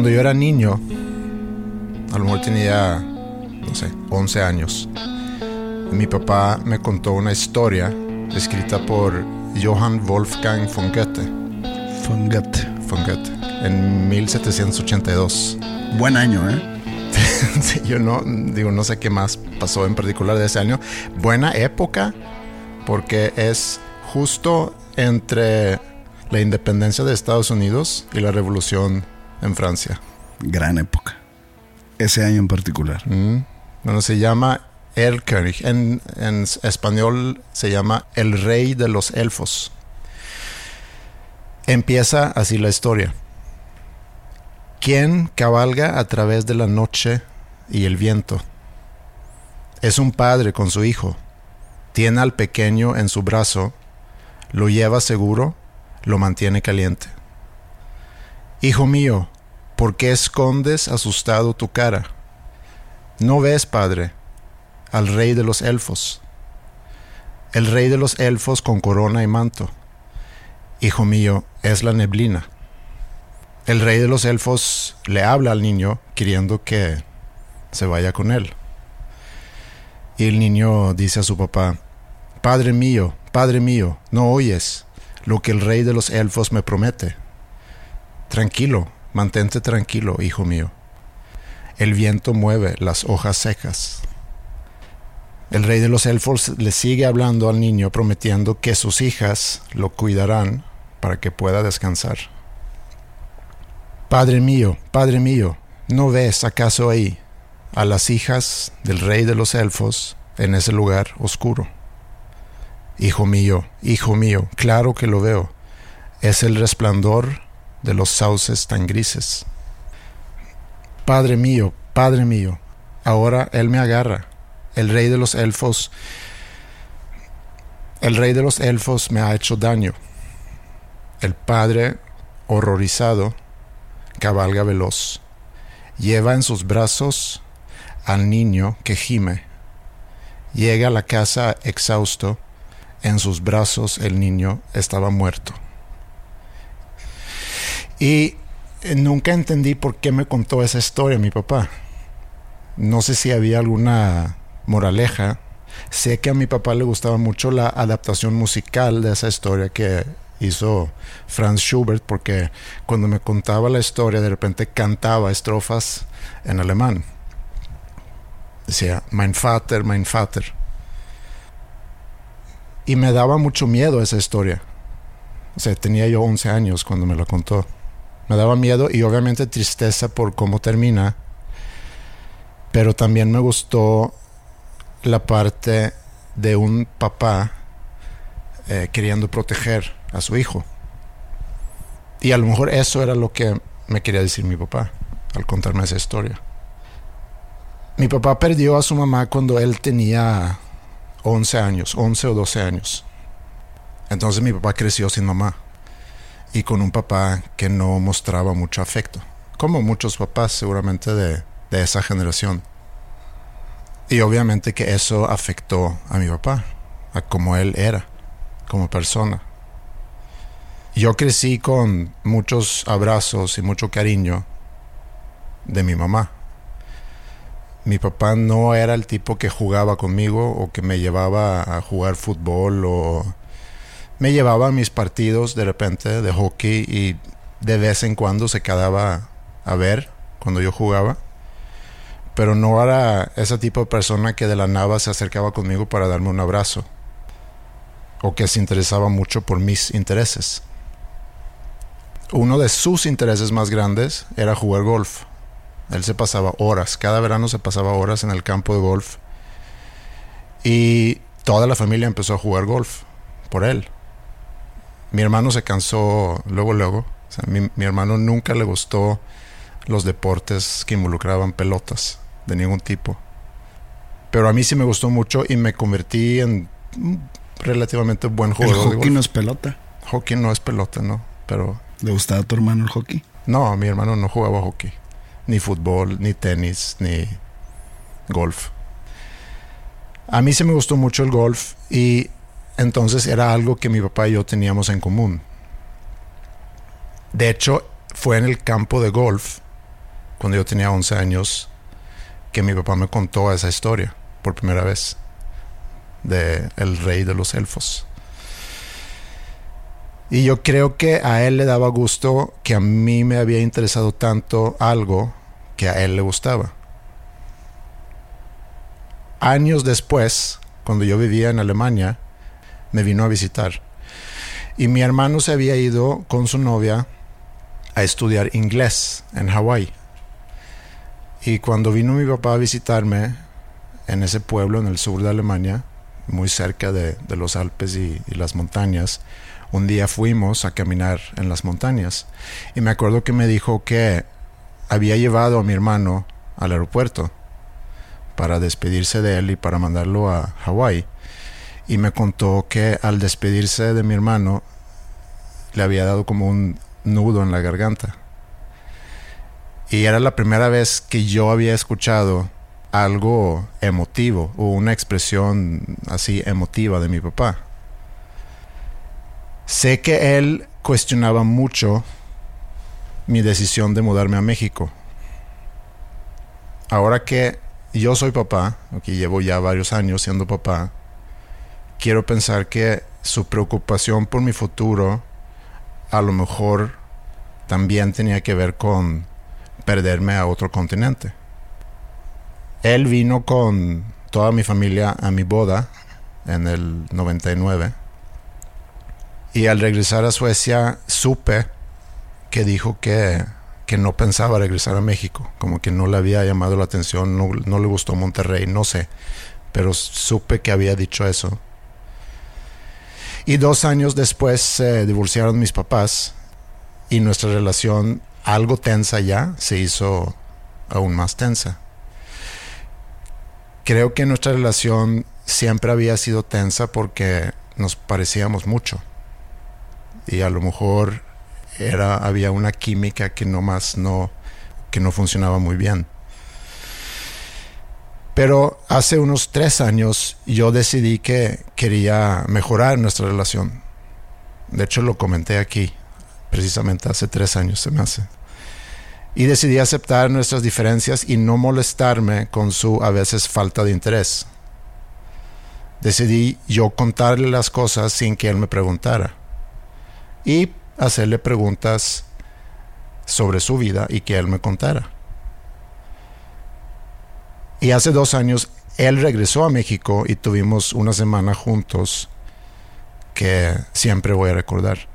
Cuando yo era niño, a lo mejor tenía, no sé, 11 años, mi papá me contó una historia escrita por Johann Wolfgang von Goethe. Von Goethe. Von Goethe, en 1782. Buen año, ¿eh? Sí, yo no, digo, no sé qué más pasó en particular de ese año. Buena época, porque es justo entre la independencia de Estados Unidos y la revolución en Francia. Gran época. Ese año en particular. Mm. Bueno, se llama El König. En, en español se llama El Rey de los Elfos. Empieza así la historia. ¿Quién cabalga a través de la noche y el viento? Es un padre con su hijo. Tiene al pequeño en su brazo, lo lleva seguro, lo mantiene caliente. Hijo mío, ¿por qué escondes asustado tu cara? ¿No ves, padre, al rey de los elfos? El rey de los elfos con corona y manto. Hijo mío, es la neblina. El rey de los elfos le habla al niño queriendo que se vaya con él. Y el niño dice a su papá, Padre mío, Padre mío, ¿no oyes lo que el rey de los elfos me promete? Tranquilo, mantente tranquilo, hijo mío. El viento mueve las hojas secas. El rey de los elfos le sigue hablando al niño prometiendo que sus hijas lo cuidarán para que pueda descansar. Padre mío, Padre mío, ¿no ves acaso ahí a las hijas del rey de los elfos en ese lugar oscuro? Hijo mío, hijo mío, claro que lo veo. Es el resplandor de los sauces tan grises. Padre mío, Padre mío, ahora Él me agarra. El rey de los elfos, el rey de los elfos me ha hecho daño. El padre, horrorizado, cabalga veloz. Lleva en sus brazos al niño que gime. Llega a la casa exhausto. En sus brazos el niño estaba muerto. Y eh, nunca entendí por qué me contó esa historia mi papá. No sé si había alguna moraleja. Sé que a mi papá le gustaba mucho la adaptación musical de esa historia que hizo Franz Schubert porque cuando me contaba la historia de repente cantaba estrofas en alemán. Decía, mein Vater, mein Vater. Y me daba mucho miedo esa historia. O sea, tenía yo 11 años cuando me la contó. Me daba miedo y obviamente tristeza por cómo termina. Pero también me gustó la parte de un papá eh, queriendo proteger a su hijo. Y a lo mejor eso era lo que me quería decir mi papá al contarme esa historia. Mi papá perdió a su mamá cuando él tenía 11 años, 11 o 12 años. Entonces mi papá creció sin mamá y con un papá que no mostraba mucho afecto, como muchos papás seguramente de, de esa generación. Y obviamente que eso afectó a mi papá, a cómo él era como persona. Yo crecí con muchos abrazos y mucho cariño de mi mamá. Mi papá no era el tipo que jugaba conmigo o que me llevaba a jugar fútbol o me llevaba a mis partidos de repente de hockey y de vez en cuando se quedaba a ver cuando yo jugaba. Pero no era ese tipo de persona que de la nada se acercaba conmigo para darme un abrazo o que se interesaba mucho por mis intereses. Uno de sus intereses más grandes era jugar golf. Él se pasaba horas, cada verano se pasaba horas en el campo de golf. Y toda la familia empezó a jugar golf por él. Mi hermano se cansó luego, luego. mi, mi hermano nunca le gustó los deportes que involucraban pelotas de ningún tipo. Pero a mí sí me gustó mucho y me convertí en relativamente buen jugador. El hockey no es pelota. Hockey no es pelota, ¿no? Pero... ¿Le gustaba a tu hermano el hockey? No, mi hermano no jugaba hockey. Ni fútbol, ni tenis, ni golf. A mí sí me gustó mucho el golf y entonces era algo que mi papá y yo teníamos en común. De hecho, fue en el campo de golf, cuando yo tenía 11 años, que mi papá me contó esa historia por primera vez de el rey de los elfos. Y yo creo que a él le daba gusto que a mí me había interesado tanto algo que a él le gustaba. Años después, cuando yo vivía en Alemania, me vino a visitar. Y mi hermano se había ido con su novia a estudiar inglés en Hawái. Y cuando vino mi papá a visitarme en ese pueblo en el sur de Alemania, muy cerca de, los Alpes y, y, las montañas, un día fuimos a caminar en las montañas. Y me acuerdo que me dijo que había llevado a mi hermano al aeropuerto para despedirse de él y para mandarlo a Hawái y me contó que al despedirse de mi hermano le había dado como un nudo en la garganta. Y era la primera vez que yo había escuchado algo emotivo o una expresión así emotiva de mi papá. Sé que él cuestionaba mucho mi decisión de mudarme a México. Ahora que yo soy papá, que llevo ya varios años siendo papá, quiero pensar que su preocupación por mi futuro a lo mejor también tenía que ver con perderme a otro continente. Él vino con toda mi familia a mi boda en el 99 y al regresar a Suecia supe que dijo que, que no pensaba regresar a México, como que no le había llamado la atención, no, no le gustó Monterrey, no sé, pero supe que había dicho eso y dos años después se divorciaron mis papás y nuestra relación, algo tensa ya, se hizo aún más tensa. Creo que nuestra relación siempre había sido tensa porque nos parecíamos mucho. Y a lo mejor era, había una química que no más no, que no funcionaba muy bien. Pero hace unos tres años yo decidí que quería mejorar nuestra relación. De hecho lo comenté aquí, precisamente hace tres años se me hace. Y decidí aceptar nuestras diferencias y no molestarme con su a veces falta de interés. Decidí yo contarle las cosas sin que él me preguntara. Y hacerle preguntas sobre su vida y que él me contara. Y hace dos años él regresó a México y tuvimos una semana juntos que siempre voy a recordar.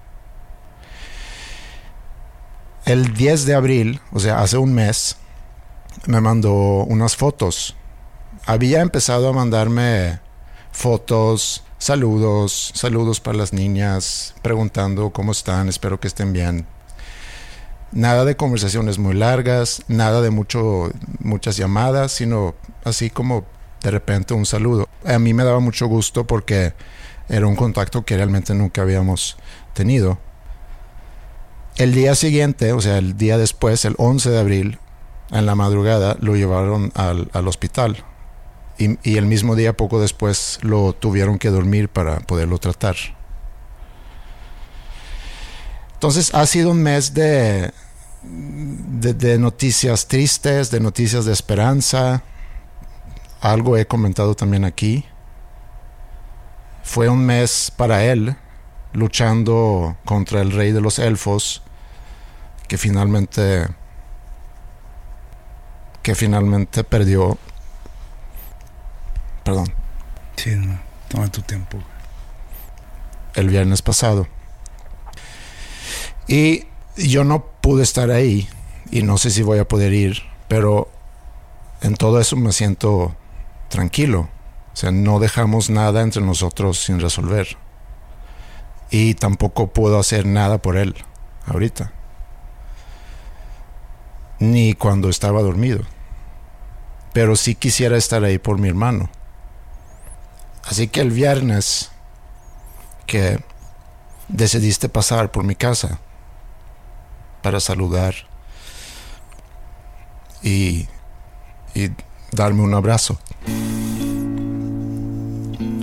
El 10 de abril, o sea, hace un mes, me mandó unas fotos. Había empezado a mandarme fotos, saludos, saludos para las niñas, preguntando cómo están, espero que estén bien. Nada de conversaciones muy largas, nada de mucho, muchas llamadas, sino así como de repente un saludo. A mí me daba mucho gusto porque era un contacto que realmente nunca habíamos tenido. El día siguiente, o sea, el día después, el 11 de abril, en la madrugada, lo llevaron al, al hospital. y el mismo día, poco después, lo tuvieron que dormir para poderlo tratar. Entonces ha sido un mes de, de, de noticias tristes, de noticias de esperanza. Algo he comentado también aquí. Fue un mes para él luchando contra el rey de los elfos que finalmente que finalmente perdió perdón Sí, no, toma tu tiempo. el viernes pasado. Y yo no pude estar ahí y no sé si voy a poder ir, pero en todo eso me siento tranquilo. O sea, no dejamos nada entre nosotros sin resolver. Y tampoco puedo hacer nada por él ahorita. Ni cuando estaba dormido. Pero sí quisiera estar ahí por mi hermano. Así que el viernes que decidiste pasar por mi casa para saludar y, y darme un abrazo.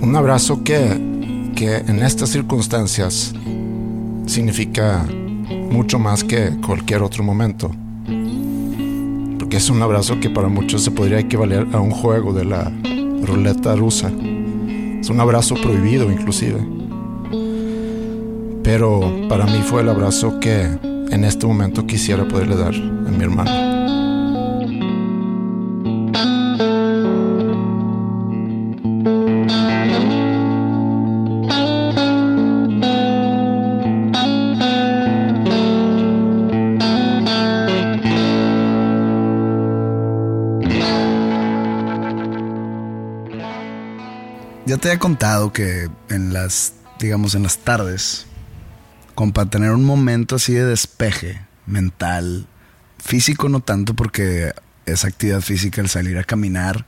Un abrazo que, que en estas circunstancias significa mucho más que cualquier otro momento. Porque es un abrazo que para muchos se podría equivaler a un juego de la ruleta rusa. Es un abrazo prohibido inclusive. Pero para mí fue el abrazo que en este momento quisiera poderle dar a mi hermano. Ya te he contado que en las, digamos, en las tardes, como para tener un momento así de despeje mental, físico no tanto porque es actividad física el salir a caminar.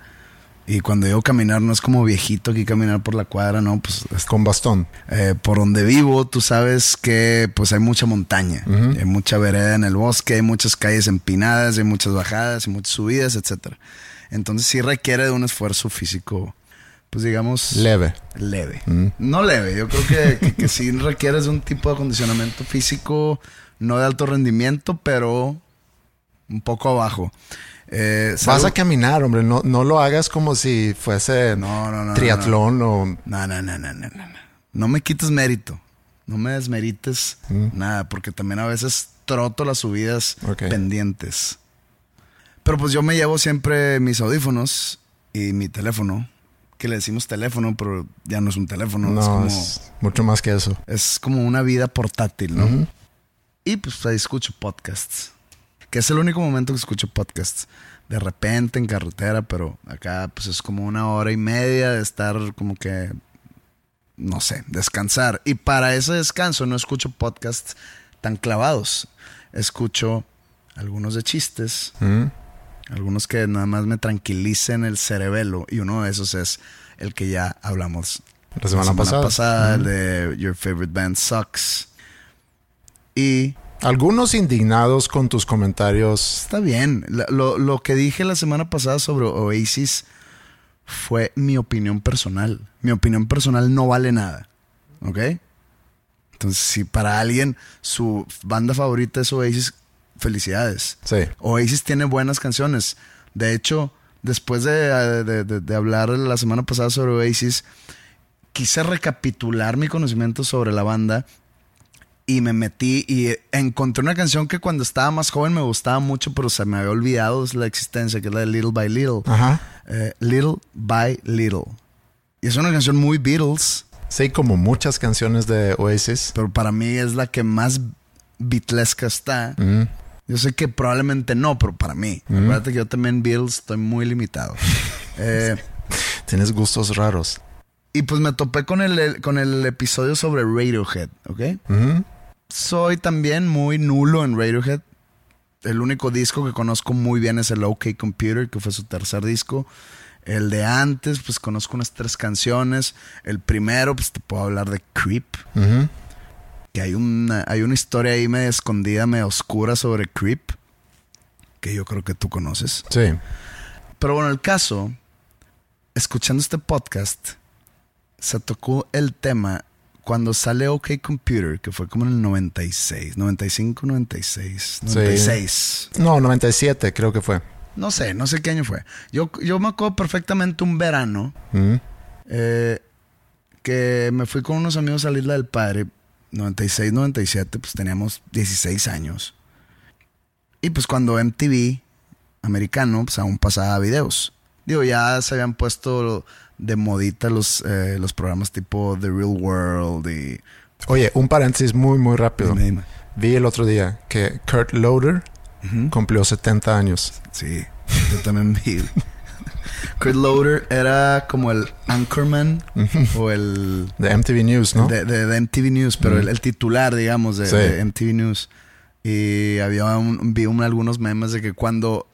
Y cuando digo caminar no es como viejito aquí caminar por la cuadra, no, pues es Con bastón. eh, por donde vivo, tú sabes que pues hay mucha montaña, hay mucha vereda en el bosque, hay muchas calles empinadas, hay muchas bajadas, hay muchas subidas, etcétera. Entonces sí requiere de un esfuerzo físico, pues digamos Leve. leve. No leve, yo creo que, que, que sí requieres un tipo de acondicionamiento físico, no de alto rendimiento, pero un poco abajo. Eh, Vas a caminar, hombre. No, no lo hagas como si fuese No, no, no, triatlón o... No, no, no, no, no, no. No No me quites mérito. No me desmerites nada, porque también a veces troto las subidas pendientes. Pero pues yo me llevo siempre mis audífonos y mi teléfono, que le decimos teléfono, pero ya no es un teléfono, No, es como, es mucho más que eso. es como una vida portátil, ¿no? Y pues ahí escucho podcasts, que es el único momento que escucho podcasts. De repente en carretera, pero acá pues es como una hora y media de estar como que, no sé, descansar. Y para ese descanso no escucho podcasts tan clavados. Escucho algunos de chistes. Algunos que nada más me tranquilicen el cerebelo. Y uno de esos es el que ya hablamos La semana pasada. el de Your Favorite Band Sucks. Y Algunos indignados con tus comentarios. está bien. La- Lo, lo que dije la semana pasada sobre Oasis fue mi opinión personal. Mi opinión personal no vale nada. ¿Ok? Entonces, si para alguien su banda favorita es Oasis, felicidades. Sí. Oasis tiene buenas canciones. De hecho, después de, de- de- de hablar la semana pasada sobre Oasis, quise recapitular mi conocimiento sobre la banda y me metí y encontré una canción que cuando estaba más joven me gustaba mucho, pero se me había olvidado la existencia, que es la de Little by Little. Ajá. Eh, little by Little. Y es una canción muy Beatles, Sí, como muchas canciones de Oasis. pero para mí es la que más beatlesca está. Mm. Yo sé que probablemente no, pero para mí. Acuérdate que yo también Beatles estoy muy limitado. Eh, Tienes gustos raros. y pues me topé con el, con el episodio sobre Radiohead, ¿ok? Soy también muy nulo en Radiohead. El único disco que conozco muy bien es el OK Computer, que fue su tercer disco. El de antes, pues conozco unas tres canciones. El primero, pues te puedo hablar de Creep. Ujú. Que hay una, hay una historia ahí medio escondida, medio oscura sobre Creep. Que yo creo que tú conoces. Sí. Pero bueno, el caso escuchando este podcast, se tocó el tema cuando sale OK Computer, que fue como en el 96, 95, 96, 96. No, 97 creo que fue. No sé, no sé qué año fue. Yo, yo me acuerdo perfectamente un verano Mm. eh, que me fui con unos amigos a la Isla del Padre, 96, 97, pues teníamos 16 años. Y pues cuando MTV americano, pues aún pasaba videos. Digo, ya se habían puesto de modita los, eh, los programas tipo The Real World y... Oye, un paréntesis muy, muy rápido. Dime, dime. Vi el otro día que Kurt Loder cumplió 70 años. Sí, yo también vi. Kurt Loder era como el Anchorman o el... De MTV News, ¿no? De, de- de MTV News, pero el, el titular, digamos, de, Sí. de MTV News. Y había un, vi un- algunos memes de que cuando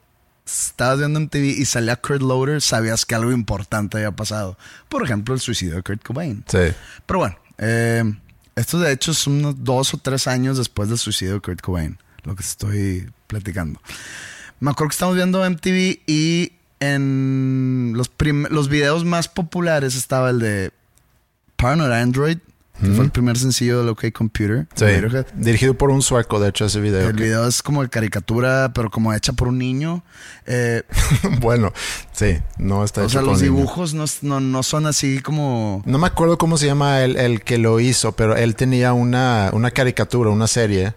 estabas viendo MTV y salía Kurt Loder, sabías que algo importante había pasado. Por ejemplo, el suicidio de Kurt Cobain. Sí. Pero bueno, eh, esto de hecho es unos dos o tres años después del suicidio de Kurt Cobain, lo que estoy platicando. Me acuerdo que estamos viendo MTV y en los, prim- los videos más populares estaba el de Paranoid Android, que fue el primer sencillo del OK Computer. Sí. Dirigido por un sueco, de hecho, ese video. El que- video es como de caricatura, pero como hecha por un niño. Eh, bueno, sí, no está o hecho sea, por los dibujos no, no, no son así como... No me acuerdo cómo se llama el, el que lo hizo, pero él tenía una, una caricatura, una serie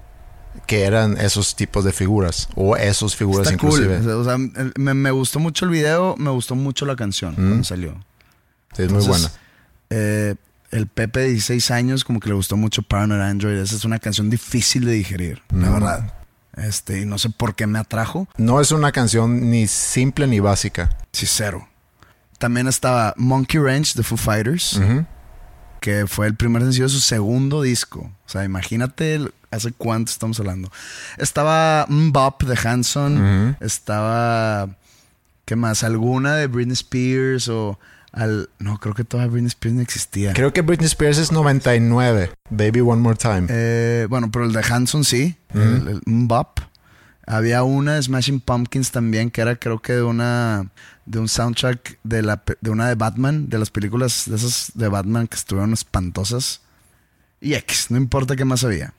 que eran esos tipos de figuras o esos figuras Está cool. inclusive. O sea, me, me gustó mucho el video, me gustó mucho la canción cuando salió. Sí, es muy buena. eh, el Pepe de 16 años como que le gustó mucho Paranoid Android. Esa es una canción difícil de digerir, la verdad. Este, y no sé por qué me atrajo. No es una canción ni simple ni básica. Sí, cero. También estaba Monkey Ranch de Foo Fighters, que fue el primer sencillo de su segundo disco. O sea, imagínate el- hace cuánto estamos hablando. Estaba Mbop de Hanson. Estaba. ¿Qué más? ¿Alguna de Britney Spears o al. No, creo que toda Britney Spears no existía. Creo que Britney Spears es 99. Baby One More Time. Eh, bueno, pero el de Hanson sí. El, el Mbop. Había una de Smashing Pumpkins también, que era creo que de una de un soundtrack de la de una de Batman, de las películas de esas de Batman que estuvieron espantosas. Y X, no importa qué más había.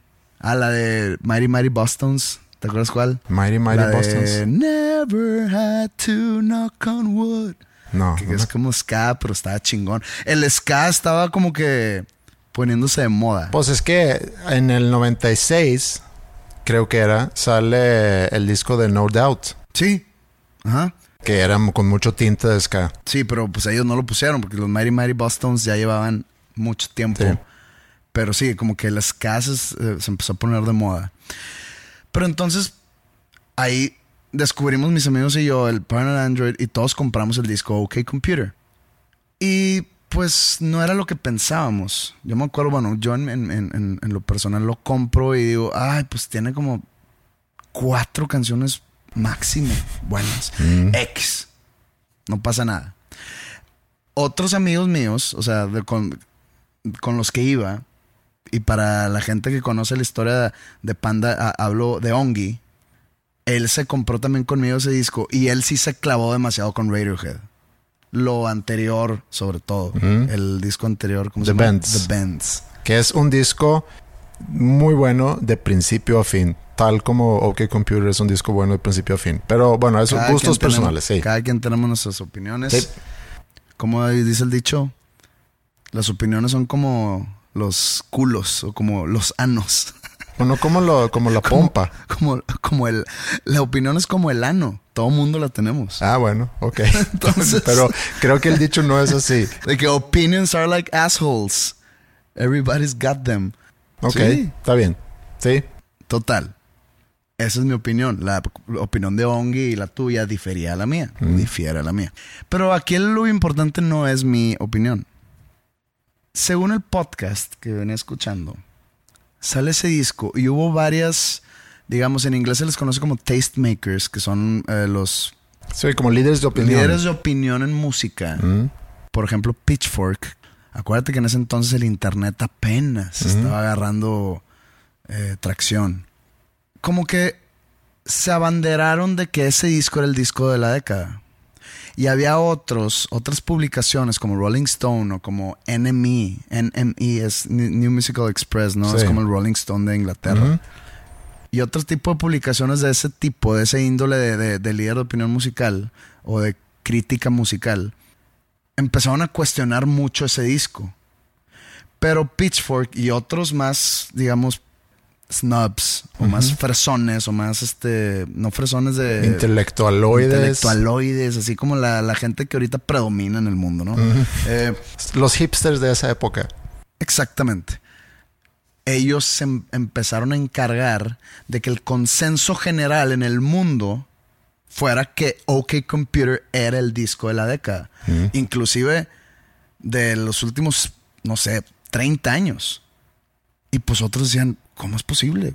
Ah, la de Mighty Mighty Bostons, ¿te acuerdas cuál? Mighty Mighty la de Bostons. Never had to knock on wood. No, Que no es me- como ska, pero estaba chingón. El ska estaba como que poniéndose de moda. Pues es que en el 96, creo que era, sale el disco de No Doubt, Sí. Ajá. que era con mucho tinte de ska. Sí, pero pues ellos no lo pusieron porque los Mighty Mighty Bostons ya llevaban mucho tiempo. Sí. Pero sí, como que las casas eh, se empezó a poner de moda. Pero entonces ahí descubrimos mis amigos y yo el Paranoid Android y todos compramos el disco OK Computer. Y pues no era lo que pensábamos. Yo me acuerdo, bueno, yo en, en- en- en lo personal lo compro y digo, ay, pues tiene como cuatro canciones máximo buenas. X. No pasa nada. Otros amigos míos, o sea, de- con, con los que iba, y para la gente que conoce la historia de Panda, a- hablo de Ongi, él se compró también conmigo ese disco y él sí se clavó demasiado con Radiohead. Lo anterior, sobre todo. El disco anterior, ¿cómo The se llama? Bends. The Bends. Que es un disco muy bueno de principio a fin. Tal como OK Computer es un disco bueno de principio a fin. Pero bueno, esos gustos personales, tenemos- sí. Cada quien tenemos nuestras opiniones. Sí. Como dice el dicho, las opiniones son como los culos o como los anos. Bueno, como, lo, como la pompa. Como, como el. La opinión es como el ano. Todo mundo la tenemos. Ah, bueno, ok. Entonces- Pero creo que el dicho no es así. De que opinions are like assholes. Everybody's got them. Ok, Sí. está bien. Sí. Total. Esa es mi opinión. La opinión de Ongi y la tuya difería a la mía. Difiere a la mía. Pero aquí lo importante no es mi opinión. Según el podcast que venía escuchando, sale ese disco y hubo varias, digamos, en inglés se les conoce como tastemakers, que son eh, los Sí, como líderes de opinión. líderes de opinión en música. Mm. Por ejemplo, Pitchfork. Acuérdate que en ese entonces el internet apenas estaba agarrando eh, tracción. Como que se abanderaron de que ese disco era el disco de la década. Y había otros, otras publicaciones como Rolling Stone o como NME. NME es New Musical Express, ¿no? Es como el Rolling Stone de Inglaterra. Y otro tipo de publicaciones de ese tipo, de ese índole de, de- de líder de opinión musical o de crítica musical, empezaron a cuestionar mucho ese disco. Pero Pitchfork y otros más, digamos, snubs o más fresones o más, este, no fresones de... Intelectualoides. Intelectualoides, así como la, la gente que ahorita predomina en el mundo, ¿no? Eh, Los hipsters de esa época. exactamente. Ellos se em- empezaron a encargar de que el consenso general en el mundo fuera que OK Computer era el disco de la década. Inclusive de los últimos, no sé, 30 años. Y pues otros decían, ¿cómo es posible?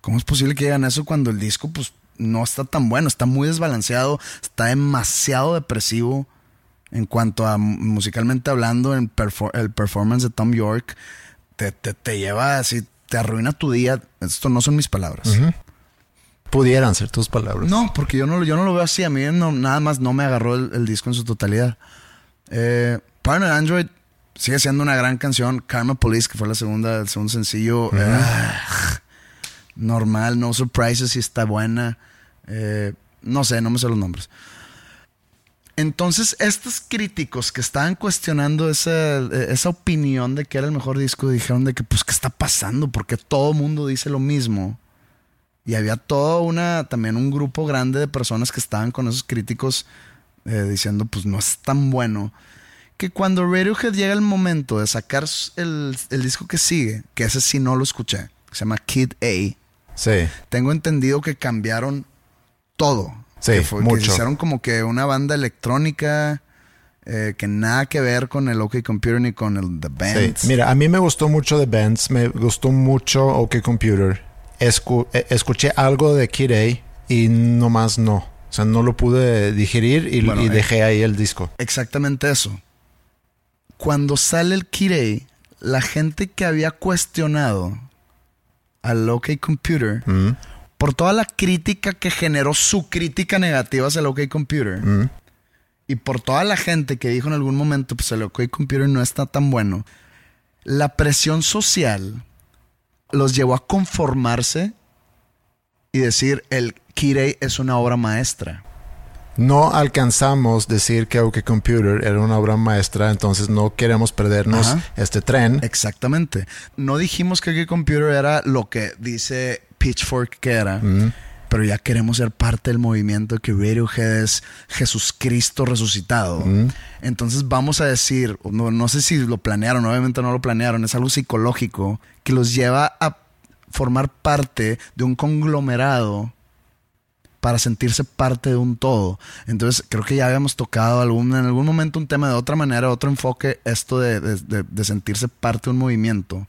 ¿Cómo es posible que digan eso cuando el disco pues no está tan bueno? Está muy desbalanceado, está demasiado depresivo en cuanto a mu- musicalmente hablando, en perfor- el performance de Tom York te, te, te lleva así, te arruina tu día. Esto no son mis palabras. Pudieran ser tus palabras. No, porque yo no, lo- yo no lo veo así. A mí no- nada más no me agarró el, el disco en su totalidad. Eh, Paranoid Android sigue siendo una gran canción. Karma Police, que fue la segunda, el segundo sencillo. ah, normal, No Surprises, si está buena. Eh, no sé, no me sé los nombres. Entonces, estos críticos que estaban cuestionando esa, esa opinión de que era el mejor disco, dijeron de que, pues, ¿qué está pasando? Porque todo el mundo dice lo mismo. Y había todo una, también un grupo grande de personas que estaban con esos críticos eh, diciendo, pues no es tan bueno. Que cuando Radiohead llega el momento de sacar el, el disco que sigue, que ese sí no lo escuché, que se llama Kid A, Sí. tengo entendido que cambiaron todo. Sí, que, fue- que mucho. hicieron como que una banda electrónica eh, que nada que ver con el OK Computer ni con el The Bands. Sí. Mira, a mí me gustó mucho The Bands, me gustó mucho OK Computer. Escu- eh, escuché algo de Kid A y nomás no. O sea, no lo pude digerir y, Bueno, y eh. dejé ahí el disco. Exactamente eso. Cuando sale el Kirei, la gente que había cuestionado al OK Computer Mm, por toda la crítica que generó su crítica negativa hacia el OK Computer mm. y por toda la gente que dijo en algún momento pues el OK Computer no está tan bueno, la presión social los llevó a conformarse y decir el Kirei es una obra maestra. No alcanzamos decir que OK Computer era una obra maestra, entonces no queremos perdernos Ajá. este tren. Exactamente. No dijimos que OK Computer era lo que dice Pitchfork que era, pero ya queremos ser parte del movimiento que Radiohead es Jesús Cristo resucitado. Entonces vamos a decir, no, no sé si lo planearon, obviamente no lo planearon, es algo psicológico que los lleva a formar parte de un conglomerado para sentirse parte de un todo. Entonces, creo que ya habíamos tocado algún, en algún momento un tema de otra manera, otro enfoque, esto de, de- de- de sentirse parte de un movimiento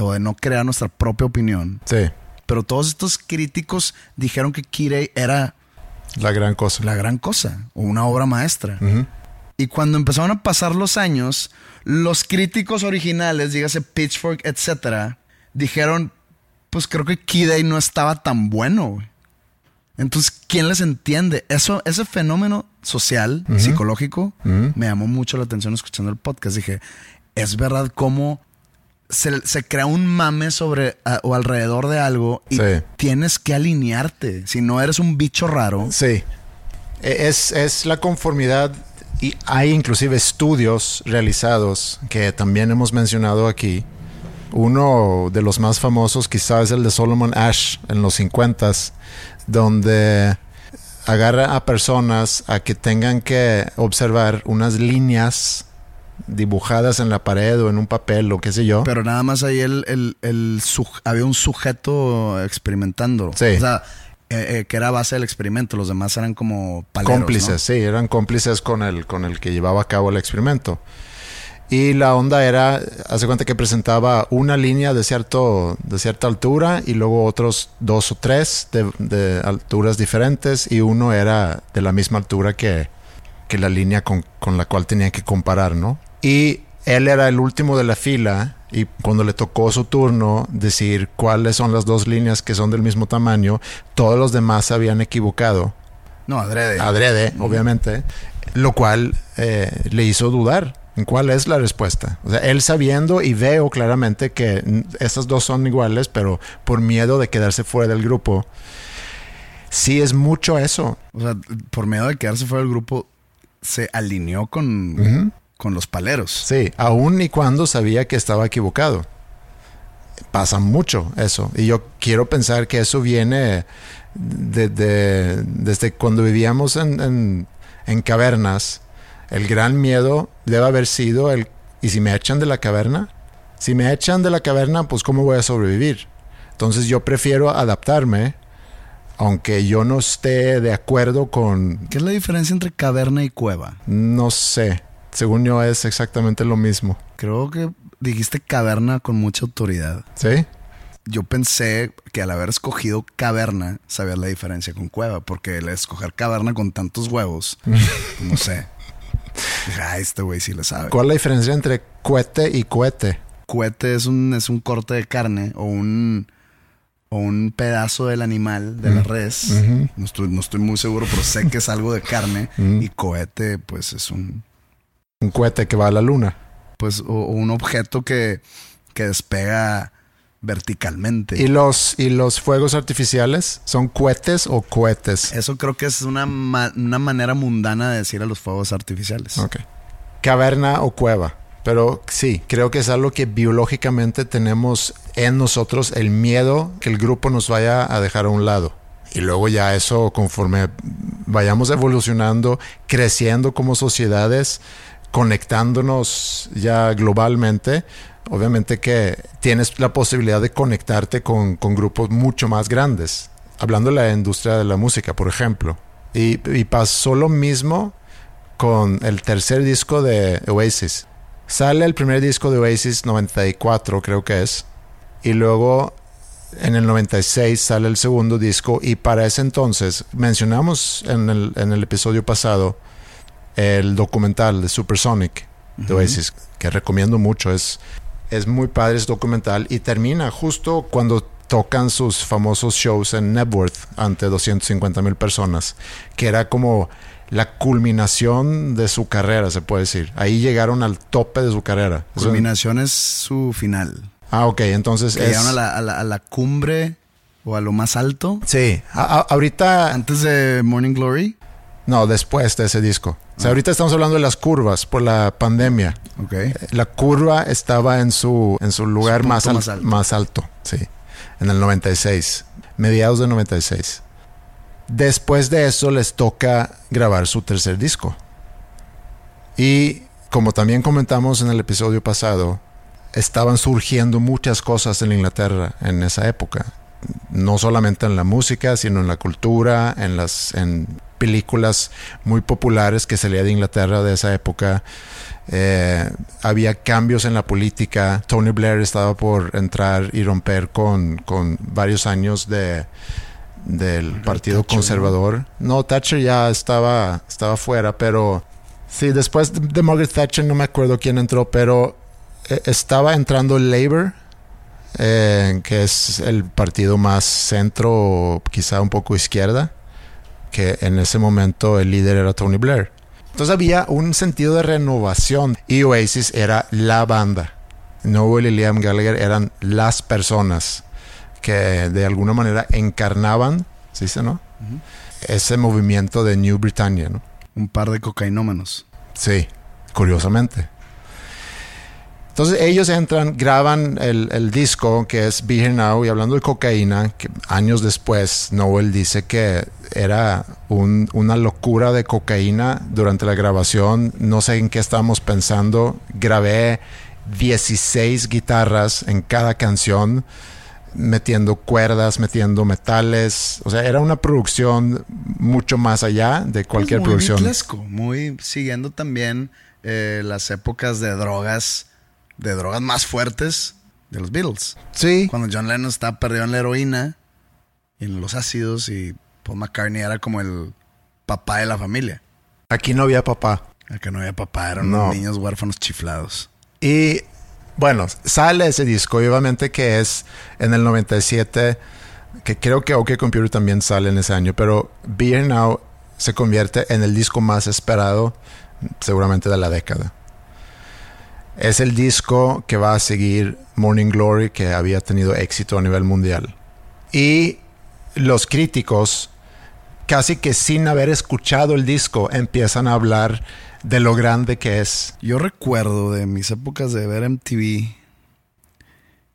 o de no crear nuestra propia opinión. Sí, Pero todos estos críticos dijeron que Kirei era la gran cosa. la gran cosa o una obra maestra. Y cuando empezaron a pasar los años, los críticos originales, dígase Pitchfork, etcétera, dijeron, pues creo que Kid A no estaba tan bueno. Güey". Entonces, ¿quién les entiende? Eso, ese fenómeno social, psicológico, me llamó mucho la atención escuchando el podcast. Dije, es verdad cómo se, se crea un mame sobre a- o alrededor de algo y Sí. tienes que alinearte. Si no eres un bicho raro, Sí. E- Es, es la conformidad y hay inclusive estudios realizados que también hemos mencionado aquí. Uno de los más famosos quizás es el de Solomon Ash en los 50s, donde agarra a personas a que tengan que observar unas líneas dibujadas en la pared o en un papel o qué sé yo. Pero nada más ahí el, el, había un sujeto experimentando. Sí. O sea, eh, eh, que era base del experimento. Los demás eran como paleros, cómplices, ¿no? sí, eran cómplices con el, con el que llevaba a cabo el experimento. Y la onda era, hace cuenta que presentaba una línea de, cierto, de cierta altura y luego otros dos o tres de, de alturas diferentes y uno era de la misma altura que, que la línea con, con la cual tenía que comparar, ¿no? Y él era el último de la fila y cuando le tocó su turno decir cuáles son las dos líneas que son del mismo tamaño, todos los demás se habían equivocado. No, adrede. adrede, obviamente, lo cual eh, le hizo dudar cuál es la respuesta. O sea, él sabiendo y veo claramente que estas dos son iguales, pero por miedo de quedarse fuera del grupo, sí es mucho eso. O sea, por miedo de quedarse fuera del grupo, se alineó con, con los paleros. Sí, aun y cuando sabía que estaba equivocado. Pasa mucho eso. Y yo quiero pensar que eso viene de- de- desde cuando vivíamos en, en- en cavernas. El gran miedo debe haber sido el, ¿y si me echan de la caverna? Si me echan de la caverna, pues ¿cómo voy a sobrevivir? Entonces yo prefiero adaptarme, aunque yo no esté de acuerdo con, ¿Qué es la diferencia entre caverna y cueva? no sé, según yo es exactamente lo mismo. Creo que dijiste caverna con mucha autoridad. ¿Sí? Yo pensé que al haber escogido caverna, sabías la diferencia con cueva, porque el escoger caverna con tantos huevos, no sé. Ah, este güey sí le sabe. ¿Cuál es la diferencia entre cohete y cohete? Cohete es un, es un corte de carne o un, o un pedazo del animal, de la res. no, estoy, no estoy muy seguro, pero sé que es algo de carne. Y cohete, pues es un, Un cohete que va a la luna. pues, o, o un objeto que, que despega verticalmente. ¿Y los, ¿Y los fuegos artificiales son cohetes o cohetes? Eso creo que es una, ma- una manera mundana de decir a los fuegos artificiales. Ok. Caverna o cueva. Pero sí, creo que es algo que biológicamente tenemos en nosotros el miedo que el grupo nos vaya a dejar a un lado. Y luego ya eso, conforme vayamos evolucionando, creciendo como sociedades, conectándonos ya globalmente, obviamente que tienes la posibilidad de conectarte con, con grupos mucho más grandes. Hablando de la industria de la música, por ejemplo. Y, y pasó lo mismo con el tercer disco de Oasis. Sale el primer disco de Oasis 94, creo que es. Y luego en el 96 sale el segundo disco y para ese entonces mencionamos en el, en el episodio pasado el documental de Supersonic de Oasis, que recomiendo mucho. Es, es muy padre ese documental y termina justo cuando tocan sus famosos shows en Nebworth ante 250 mil personas, que era como la culminación de su carrera, se puede decir. Ahí llegaron al tope de su carrera. Culminación es su final. Ah, ok, entonces Que es... llegaron a la, a la- a la cumbre o a lo más alto. Sí, a- ahorita... Antes de Morning Glory. No, después de ese disco. O sea, ahorita estamos hablando de las curvas por la pandemia. Ok. La curva estaba en su, en su lugar Su más, punto al- más alto. más alto, sí, en el 96, mediados del 96. Después de eso les toca grabar su tercer disco. Y como también comentamos en el episodio pasado, estaban surgiendo muchas cosas en Inglaterra en esa época. No solamente en la música, sino en la cultura, en las en películas muy populares que salía de Inglaterra de esa época. Eh, había cambios en la política. Tony Blair estaba por entrar y romper con, con varios años de, del Partido Thatcher, Conservador. ¿no? Thatcher ya estaba, estaba fuera, pero sí, después de, Margaret Thatcher no me acuerdo quién entró, pero eh, estaba entrando el Labour, eh, que es el partido más centro, quizá un poco izquierda, que en ese momento el líder era Tony Blair. Entonces había un sentido de renovación y Oasis era la banda. Noel y Liam Gallagher eran las personas que de alguna manera encarnaban, ¿sí se no? Ese movimiento de New Britannia, ¿no? Un par de cocainómanos. Sí, curiosamente. Entonces ellos entran, graban el, el disco que es Be Here Now y hablando de cocaína, que años después Noel dice que era un- una locura de cocaína durante la grabación, no sé en qué estábamos pensando, grabé 16 guitarras en cada canción, metiendo cuerdas, metiendo metales, o sea, era una producción mucho más allá de cualquier Pues muy producción. Muy siguiendo también eh, las épocas de drogas, de drogas más fuertes de los Beatles. Sí, Cuando John Lennon estaba perdido en la heroína y en los ácidos y Paul McCartney era como el papá de la familia. aquí no había papá. Que no había papá, eran No. unos niños huérfanos chiflados. Y bueno, sale ese disco y obviamente que es en el 97, que creo que OK Computer también sale en ese año, pero Be Here Now se convierte en el disco más esperado seguramente de la década. Es el disco que va a seguir Morning Glory que había tenido éxito a nivel mundial. Y los críticos, casi que sin haber escuchado el disco, empiezan a hablar de lo grande que es. Yo recuerdo de mis épocas de ver MTV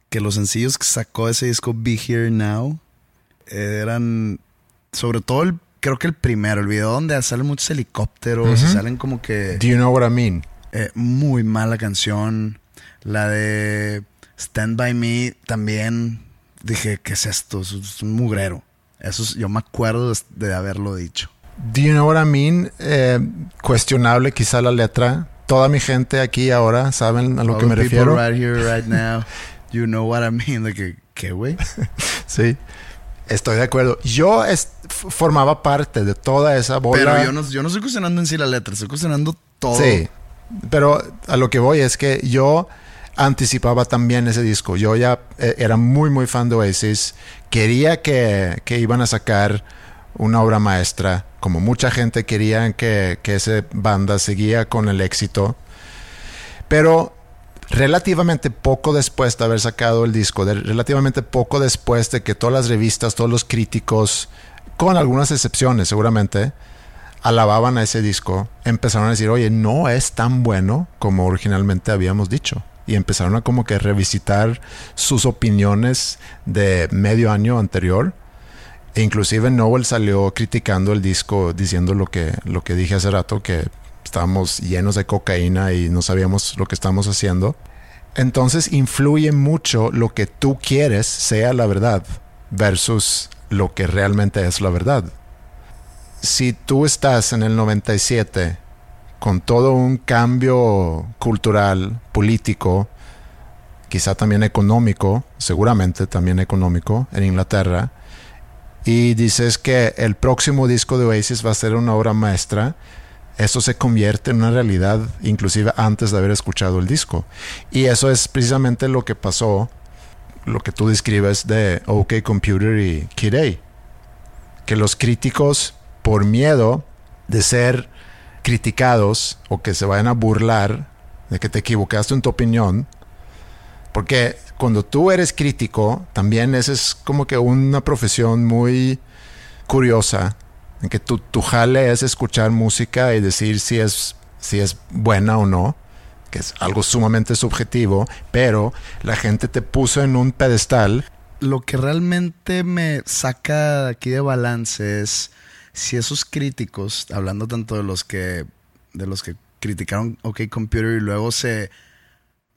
que los sencillos que sacó ese disco Be Here Now eran sobre todo el creo que el primero, el video donde salen muchos helicópteros y salen como que Do you know what I mean? Eh, muy mala canción. La de Stand By Me también dije, ¿qué es esto? Es un mugrero. Eso es- yo me acuerdo de, haberlo dicho. Do you know what I mean? Eh, cuestionable quizá la letra. Toda mi gente aquí ahora saben a lo All que me refiero. Right here, right now. You know what I mean. Que, ¿Qué, güey? Sí, estoy de acuerdo. Yo es- formaba parte de toda esa bola. Pero yo no, yo no estoy cuestionando en sí la letra, estoy cuestionando todo. Sí, pero a lo que voy es que yo anticipaba también ese disco. Yo ya eh, era muy, muy fan de Oasis. Quería que, que iban a sacar una obra maestra. Como mucha gente quería que, que esa banda seguía con el éxito. Pero relativamente poco después de haber sacado el disco, relativamente poco después de que todas las revistas, todos los críticos, con algunas excepciones seguramente, alababan a ese disco, empezaron a decir, oye, no es tan bueno como originalmente habíamos dicho. Y empezaron a como que revisitar sus opiniones de medio año anterior. E inclusive Noel salió criticando el disco, diciendo lo que, lo que dije hace rato, que estábamos llenos de cocaína y no sabíamos lo que estábamos haciendo. Entonces influye mucho lo que tú quieres sea la verdad versus lo que realmente es la verdad si tú estás en el 97 con todo un cambio cultural, político, quizá también económico, seguramente también económico en Inglaterra, y dices que el próximo disco de Oasis va a ser una obra maestra, eso se convierte en una realidad inclusive antes de haber escuchado el disco. Y eso es precisamente lo que pasó, lo que tú describes de OK Computer y Kid A que los críticos, por miedo de ser criticados o que se vayan a burlar de que te equivocaste en tu opinión, porque cuando tú eres crítico, también esa es como que una profesión muy curiosa, en que tu, tu jale es escuchar música y decir si es, si es buena o no, que es algo sumamente subjetivo, pero la gente te puso en un pedestal. Lo que realmente me saca aquí de balance es si esos críticos, hablando tanto de los que de los que criticaron OK Computer y luego se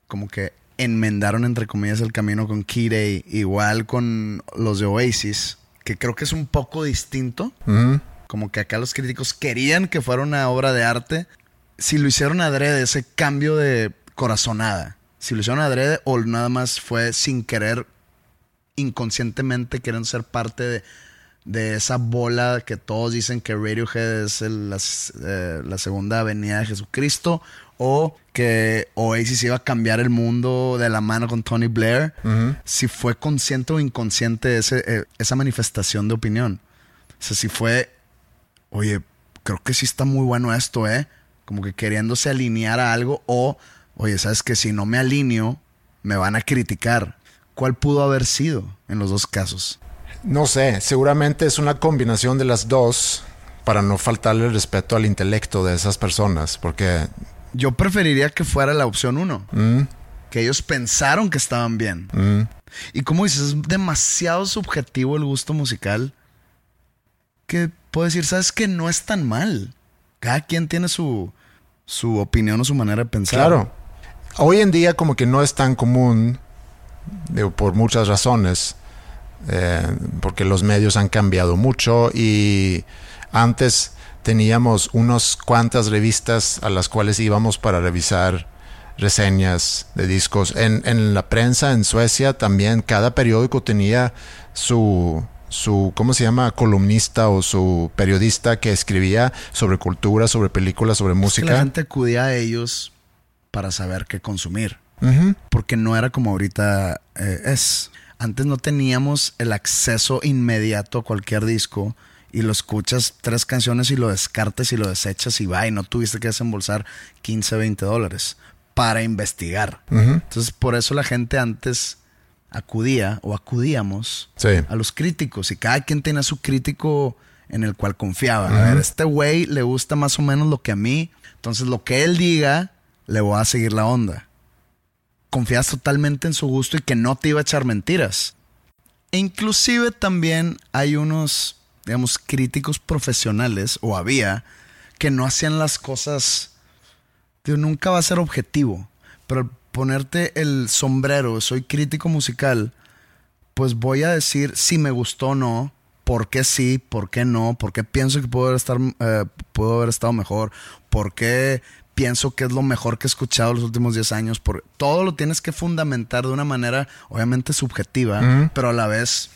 como que enmendaron entre comillas el camino con A, igual con los de Oasis, que creo que es un poco distinto. Como que acá los críticos querían que fuera una obra de arte. Si lo hicieron adrede, ese cambio de corazonada. Si lo hicieron adrede o nada más fue sin querer, inconscientemente quieren ser parte de, de esa bola que todos dicen que Radiohead es el- las- eh, la segunda venida de Jesucristo. O que Oasis iba a cambiar el mundo de la mano con Tony Blair. Si fue consciente o inconsciente ese, eh, esa manifestación de opinión. O sea, si fue oye, creo que sí está muy bueno esto, ¿eh? Como que queriéndose alinear a algo o, oye, sabes que si no me alineo, me van a criticar. ¿Cuál pudo haber sido en los dos casos? No sé, seguramente es una combinación de las dos para no faltarle el respeto al intelecto de esas personas, porque Yo preferiría que fuera la opción uno. mm, Que ellos pensaron que estaban bien. mm, Y como dices, es demasiado subjetivo el gusto musical que puedo decir, sabes que no es tan mal. Cada quien tiene su, su opinión o su manera de pensar. claro, hoy en día como que no es tan común, digo, por muchas razones, eh, porque los medios han cambiado mucho y antes teníamos unas cuantas revistas a las cuales íbamos para revisar reseñas de discos. En, en la prensa en Suecia también cada periódico tenía su, su, ¿cómo se llama? Columnista o su periodista que escribía sobre cultura, sobre películas, sobre Es que música. la gente acudía a ellos para saber qué consumir. Porque no era como ahorita eh, es. Antes no teníamos el acceso inmediato a cualquier disco y lo escuchas tres canciones y lo descartes y lo desechas y va y no tuviste que desembolsar 15, 20 dólares para investigar. Entonces, por eso la gente antes acudía o acudíamos Sí. a los críticos y cada quien tenía su crítico en el cual confiaba. A ver, este güey le gusta más o menos lo que a mí, entonces lo que él diga, le voy a seguir la onda. Confías totalmente en su gusto y que no te iba a echar mentiras. E inclusive también hay unos, digamos, críticos profesionales, o había, que no hacían las cosas. Digo, nunca va a ser objetivo. Pero ponerte el sombrero, soy crítico musical, pues voy a decir si me gustó o no, por qué sí, por qué no, por qué pienso que puedo haber, estar, eh, puedo haber estado mejor, por qué pienso que es lo mejor que he escuchado los últimos 10 años. Por, todo lo tienes que fundamentar de una manera, obviamente subjetiva, pero a la vez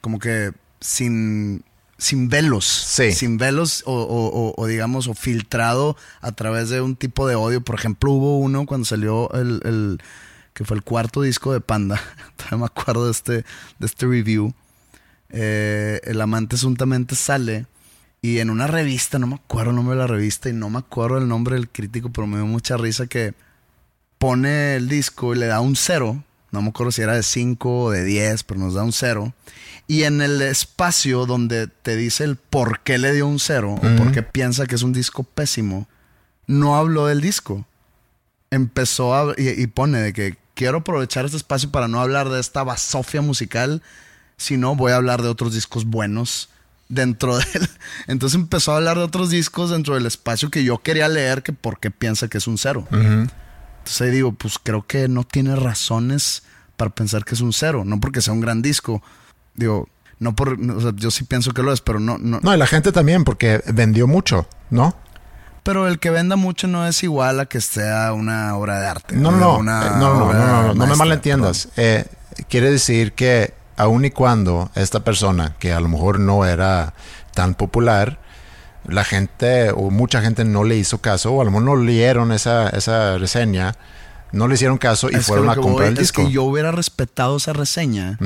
como que sin, sin velos. Sí. Sin velos o, o- o- o, digamos, o filtrado a través de un tipo de odio. Por ejemplo, hubo uno cuando salió el, el- que fue el cuarto disco de Panda. Todavía me acuerdo de este, de este review. Eh, el amante suntamente sale y en una revista, no me acuerdo el nombre de la revista y no me acuerdo el nombre del crítico, pero me dio mucha risa que pone el disco y le da un cero. No me acuerdo si era de 5 o de 10, pero nos da un cero. Y en el espacio donde te dice el por qué le dio un cero o por qué piensa que es un disco pésimo, no habló del disco. Empezó a, y, y pone de que quiero aprovechar este espacio para no hablar de esta basofia musical, sino voy a hablar de otros discos buenos dentro del... Entonces empezó a hablar de otros discos dentro del espacio que yo quería leer, que por qué piensa que es un cero. Entonces ahí digo, pues creo que no tiene razones para pensar que es un cero, no porque sea un gran disco. Digo, no por, o sea, yo sí pienso que lo es, pero no, no. No, y la gente también, porque vendió mucho, ¿no? Pero el que venda mucho no es igual a que sea una obra de arte. No, no, eh, no, no, no, no, no, no me malentiendas. Eh, quiere decir que aun y cuando esta persona, que a lo mejor no era tan popular, la gente o mucha gente no le hizo caso, o a lo mejor no leyeron esa, esa reseña, no le hicieron caso y Es fueron a comprar voy el es disco. que yo hubiera respetado esa reseña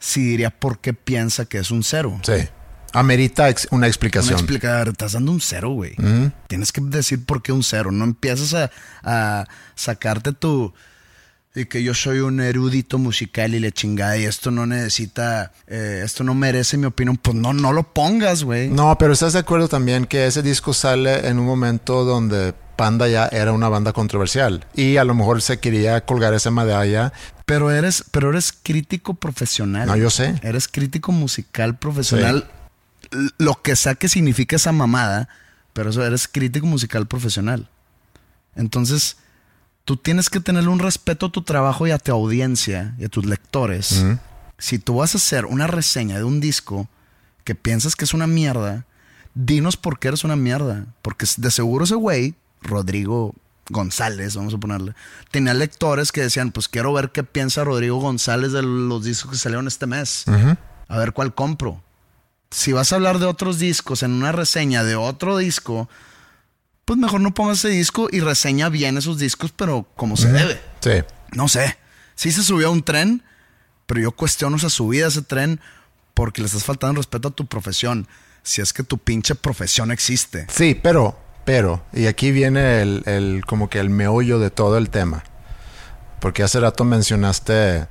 si diría por qué piensa que es un cero. Sí. Amerita ex- una Una explicación. explicar, estás dando un cero, güey. Tienes que decir por qué un cero. No empiezas a, a sacarte tu. Y que yo soy un erudito musical y le chingada y esto no necesita. eh, esto no merece mi opinión. Pues no, no lo pongas, güey. No, pero estás de acuerdo también que ese disco sale en un momento donde Panda ya era una banda controversial y a lo mejor se quería colgar esa medalla. Pero eres, pero eres crítico profesional. No, yo sé. Eres crítico musical profesional. Lo que sea que significa esa mamada, pero eso eres crítico musical profesional. Entonces, tú tienes que tenerle un respeto a tu trabajo y a tu audiencia y a tus lectores. Si tú vas a hacer una reseña de un disco que piensas que es una mierda, dinos por qué eres una mierda. Porque de seguro ese güey, Rodrigo González, vamos a ponerle, tenía lectores que decían, pues quiero ver qué piensa Rodrigo González de los discos que salieron este mes. A ver cuál compro. Si vas a hablar de otros discos en una reseña de otro disco, pues mejor no pongas ese disco y reseña bien esos discos, pero como se debe. Sí. No sé. Sí se subió a un tren, pero yo cuestiono esa subida a ese tren porque le estás faltando respeto a tu profesión. Si es que tu pinche profesión existe. Sí, pero, pero, y aquí viene el, el- como que el meollo de todo el tema. Porque hace rato mencionaste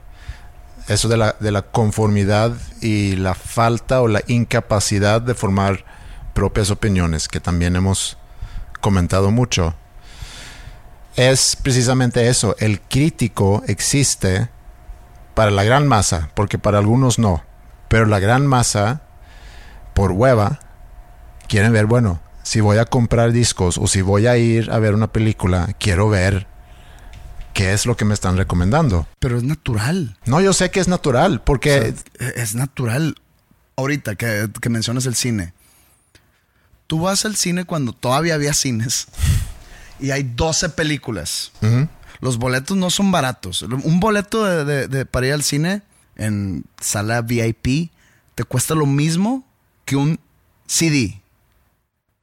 eso de la, de la conformidad y la falta o la incapacidad de formar propias opiniones, que también hemos comentado mucho. Es precisamente eso, el crítico existe para la gran masa, porque para algunos no, pero la gran masa, por hueva, quieren ver, bueno, si voy a comprar discos o si voy a ir a ver una película, quiero ver qué es lo que me están recomendando. Pero es natural. No, yo sé que es natural, porque Es es natural. Ahorita que, que mencionas el cine. Tú vas al cine cuando todavía había cines y hay 12 películas. Los boletos no son baratos. Un boleto de, de- de- para ir al cine en sala VIP te cuesta lo mismo que un CD.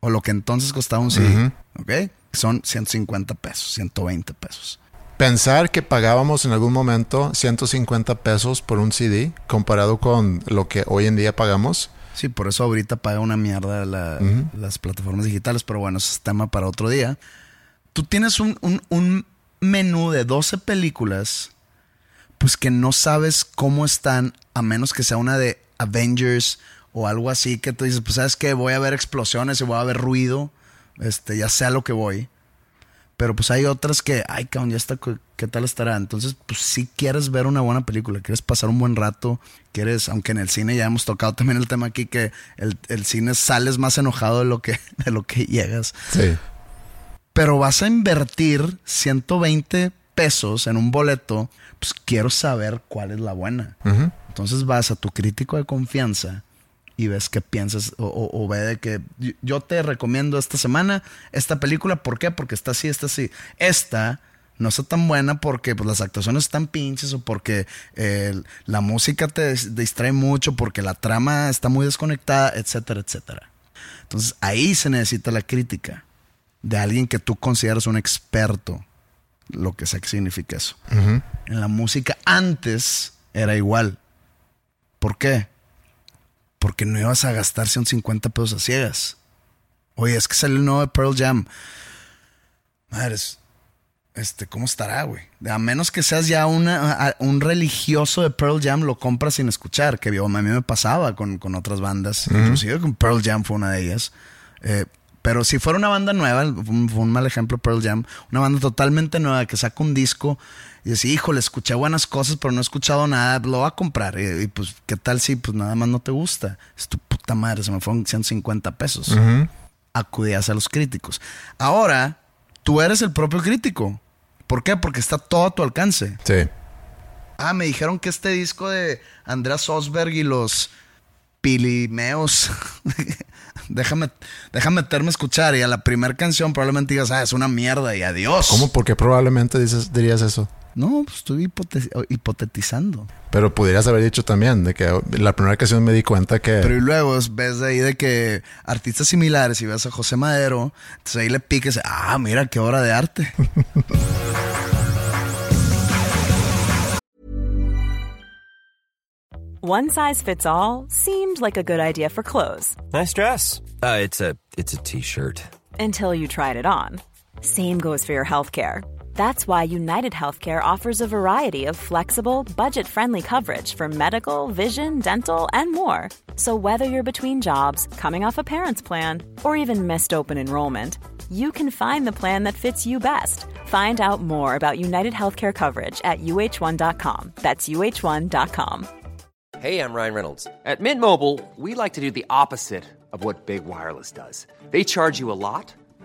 O lo que entonces costaba un CD. ¿Ok? Son 150 pesos, 120 pesos. pensar que pagábamos en algún momento 150 pesos por un CD comparado con lo que hoy en día pagamos, Sí, por eso ahorita paga una mierda la- las plataformas digitales, pero bueno, ese es tema para otro día. Tú tienes un, un- un menú de 12 películas, pues que no sabes cómo están, a menos que sea una de Avengers o algo así, que tú dices, pues sabes que voy a ver explosiones y voy a ver ruido, este, ya sea lo que voy. Pero pues hay otras que, ay, cabrón, ya está, ¿qué- ¿qué tal estará? Entonces, pues si quieres ver una buena película, quieres pasar un buen rato, quieres, aunque en el cine ya hemos tocado también el tema aquí, que el, el cine sales más enojado de lo que, de lo que llegas. Sí. Pero vas a invertir 120 pesos en un boleto, pues quiero saber cuál es la buena. Entonces vas a tu crítico de confianza y ves qué piensas o, o- o ve de que yo- te recomiendo esta semana esta película. ¿Por qué? Porque está así, está así. Esta no está tan buena porque pues, las actuaciones están pinches o porque eh, la música te dis- distrae mucho, porque la trama está muy desconectada, etcétera, etcétera. Entonces ahí se necesita la crítica de alguien que tú consideras un experto, lo que sea que significa eso. En la música antes era igual. ¿Por qué? Porque no ibas a gastar 150 pesos a ciegas. Oye, es que salió el nuevo de Pearl Jam. Madres, este, ¿cómo estará, güey? A menos que seas ya una, a- un religioso de Pearl Jam, lo compras sin escuchar, que yo, a mí me pasaba con, con otras bandas, inclusive con Pearl Jam fue una de ellas. Eh, pero si fuera una banda nueva, fue un, fue un mal ejemplo Pearl Jam, una banda totalmente nueva que saca un disco y dice, híjole, escuché buenas cosas, pero no he escuchado nada, lo voy a comprar. Y, y, pues, ¿qué tal si pues nada más no te gusta? Es tu puta madre, se me fueron 150 pesos. Acudías a los críticos. Ahora, tú eres el propio crítico. ¿Por qué? Porque está todo a tu alcance. Sí. Ah, me dijeron que este disco de Andreas Osberg y los Pilimeos. déjame, déjame meterme a escuchar. Y a la primera canción probablemente digas, ah, es una mierda y adiós. ¿Cómo? Porque probablemente dices, dirías eso. No, pues estoy hipote- hipotetizando. Pero pudieras haber dicho también de que la primera ocasión me di cuenta que... Pero y luego ves de ahí de que artistas similares y ves a José Madero, entonces ahí le piques, ah, mira qué obra de arte. One size fits all seemed like a good idea for clothes Nice dress. Uh, it's a it's a t-shirt. until you tried it on. Same goes for your healthcare. That's why United Healthcare offers a variety of flexible, budget friendly coverage for medical, vision, dental, and more. So, whether you're between jobs, coming off a parent's plan, or even missed open enrollment, you can find the plan that fits you best. Find out more about United Healthcare coverage at uh1.com. That's uh1.com. Hey, I'm Ryan Reynolds. At Mint Mobile, we like to do the opposite of what Big Wireless does. They charge you a lot,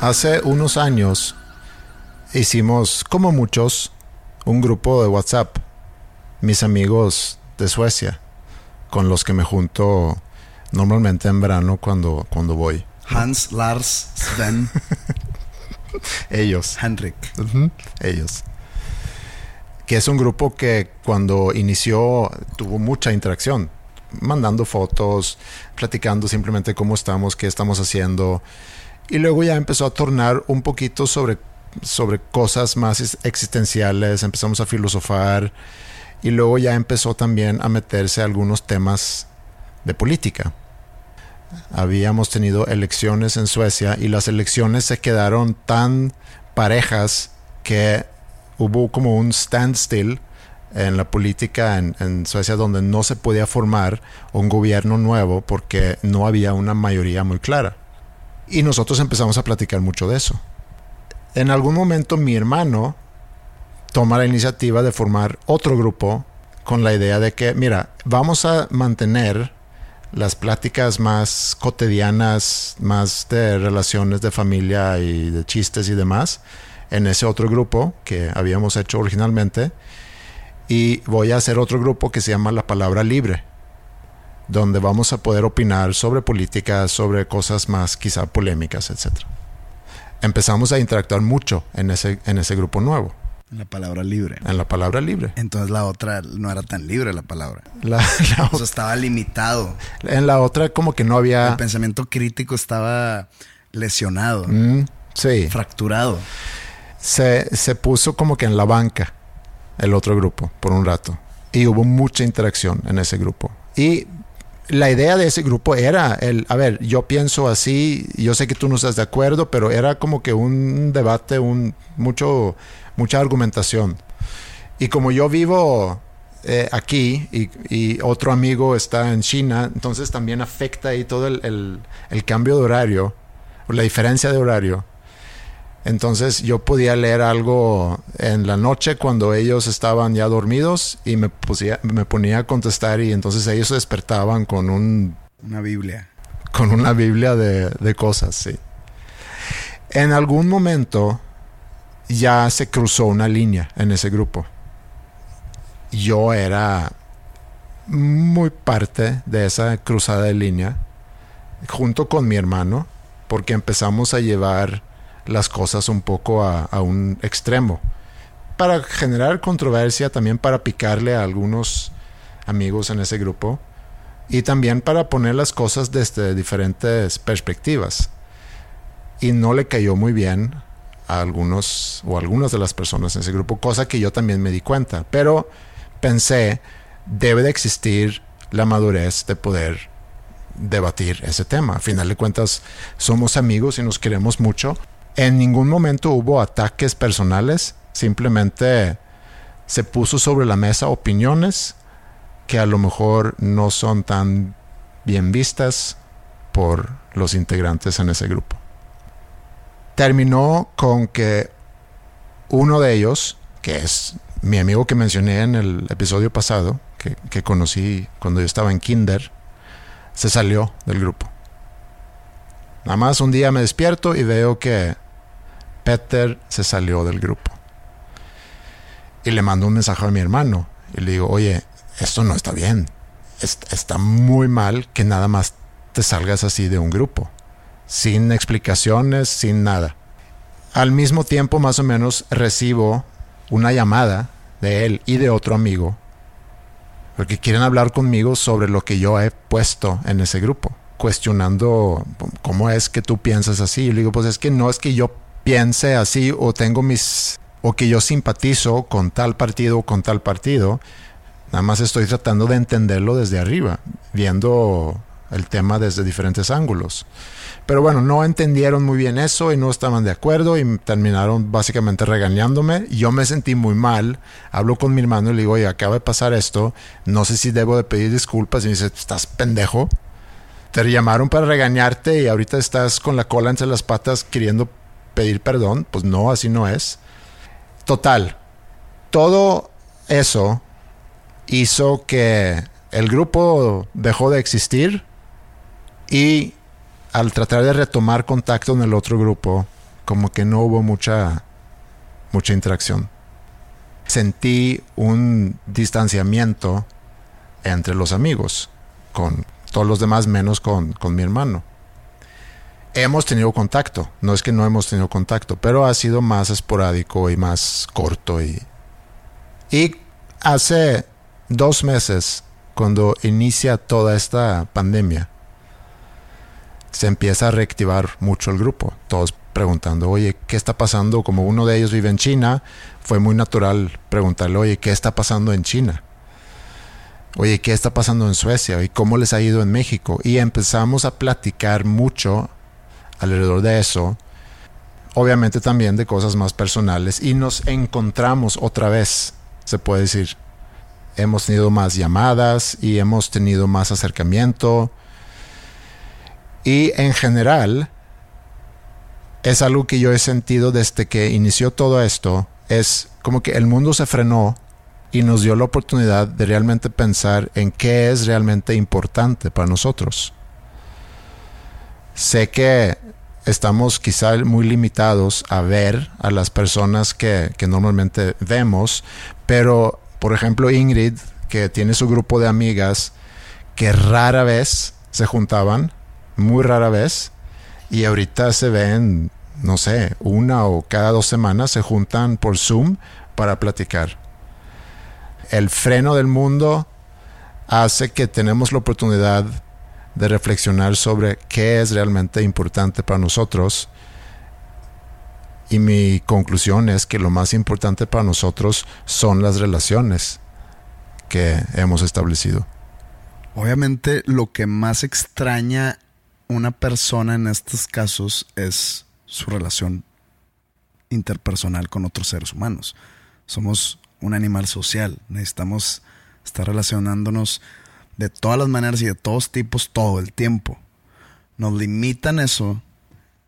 Hace unos años hicimos, como muchos, un grupo de WhatsApp. Mis amigos de Suecia, con los que me junto normalmente en verano cuando, cuando voy. Hans, Lars, Sven, Ellos. Henrik. Ellos. Que es un grupo que cuando inició tuvo mucha interacción, mandando fotos, platicando simplemente cómo estamos, qué estamos haciendo. Y luego ya empezó a tornar un poquito sobre, sobre cosas más ex- existenciales, empezamos a filosofar y luego ya empezó también a meterse a algunos temas de política. Habíamos tenido elecciones en Suecia y las elecciones se quedaron tan parejas que hubo como un standstill en la política en, en Suecia donde no se podía formar un gobierno nuevo porque no había una mayoría muy clara. Y nosotros empezamos a platicar mucho de eso. En algún momento mi hermano toma la iniciativa de formar otro grupo con la idea de que, mira, vamos a mantener las pláticas más cotidianas, más de relaciones de familia y de chistes y demás, en ese otro grupo que habíamos hecho originalmente. Y voy a hacer otro grupo que se llama La Palabra Libre, donde vamos a poder opinar sobre política, sobre cosas más quizá polémicas, etc. Empezamos a interactuar mucho en ese, en ese grupo nuevo, La palabra libre. en la palabra libre. Entonces la otra no era tan libre la palabra. La- la O sea, estaba limitado. en la otra como que no había... El pensamiento crítico estaba lesionado, Mm, sí. fracturado. se, se puso como que en la banca el otro grupo por un rato. Y hubo mucha interacción en ese grupo. Y la idea de ese grupo era el, a ver, yo pienso así, yo sé que tú no estás de acuerdo, pero era como que un debate, un, mucho, mucha argumentación. Y como yo vivo eh, aquí y, otro amigo está en China, entonces también afecta ahí todo el, el- el cambio de horario, o la diferencia de horario. Entonces yo podía leer algo en la noche cuando ellos estaban ya dormidos y me, pusía- me ponía a contestar y entonces ellos se despertaban con, un, Una Biblia. con una Biblia de, de cosas, sí. En algún momento ya se cruzó una línea en ese grupo. Yo era muy parte de esa cruzada de línea junto con mi hermano porque empezamos a llevar las cosas un poco a, un extremo para generar controversia, también para picarle a algunos amigos en ese grupo y también para poner las cosas desde diferentes perspectivas. Y no le cayó muy bien a algunos o algunas de las personas en ese grupo, cosa que yo también me di cuenta. Pero pensé, debe de existir la madurez de poder debatir ese tema. A final de cuentas, somos amigos y nos queremos mucho. En ningún momento hubo ataques personales, simplemente se puso sobre la mesa opiniones que a lo mejor no son tan bien vistas por los integrantes en ese grupo. Terminó con que uno de ellos, que es mi amigo que mencioné en el episodio pasado, que, que conocí cuando yo estaba en kinder, se salió del grupo. Nada más un día me despierto y veo que Peter se salió del grupo. Y le mando un mensaje a mi hermano y le digo, oye, esto no está bien. Es- está muy mal que nada más te salgas así de un grupo. Sin explicaciones, sin nada. Al mismo tiempo, más o menos, recibo una llamada de él y de otro amigo porque quieren hablar conmigo sobre lo que yo he puesto en ese grupo, cuestionando cómo es que tú piensas así. Y le digo, pues es que no es que yo piense así o tengo mis o que yo simpatizo con tal partido o con tal partido. Nada más estoy tratando de entenderlo desde arriba, viendo el tema desde diferentes ángulos. Pero bueno, no entendieron muy bien eso y no estaban de acuerdo y terminaron básicamente regañándome. Yo me sentí muy mal. Hablo con mi hermano y le digo, oye, acaba de pasar esto. No sé si debo de pedir disculpas. Y me dice, estás pendejo. Te llamaron para regañarte y ahorita estás con la cola entre las patas queriendo pedir perdón. Pues no, así no es. Total. Todo eso hizo que el grupo dejó de existir y al tratar de retomar contacto en el otro grupo, como que no hubo mucha, mucha interacción. Sentí un distanciamiento entre los amigos, con todos los demás menos con, con mi hermano. Hemos tenido contacto, no es que no hemos tenido contacto, pero ha sido más esporádico y más corto. Y, y hace dos meses, cuando inicia toda esta pandemia, se empieza a reactivar mucho el grupo. Todos preguntando, oye, ¿qué está pasando? Como uno de ellos vive en China, fue muy natural preguntarle, oye, ¿qué está pasando en China? Oye, ¿qué está pasando en Suecia? ¿Y cómo les ha ido en México? Y empezamos a platicar mucho alrededor de eso. Obviamente también de cosas más personales. Y nos encontramos otra vez, se puede decir. Hemos tenido más llamadas y hemos tenido más acercamiento. Y en general, es algo que yo he sentido desde que inició todo esto. Es como que el mundo se frenó y nos dio la oportunidad de realmente pensar en qué es realmente importante para nosotros. Sé que estamos quizá muy limitados a ver a las personas que, que normalmente vemos, pero por ejemplo Ingrid, que tiene su grupo de amigas, que rara vez se juntaban, muy rara vez, y ahorita se ven, no sé, una o cada dos semanas se juntan por Zoom para platicar. El freno del mundo hace que tenemos la oportunidad de reflexionar sobre qué es realmente importante para nosotros. Y mi conclusión es que lo más importante para nosotros son las relaciones que hemos establecido. Obviamente lo que más extraña una persona en estos casos es su relación interpersonal con otros seres humanos. Somos un animal social, necesitamos estar relacionándonos de todas las maneras y de todos tipos todo el tiempo. Nos limitan eso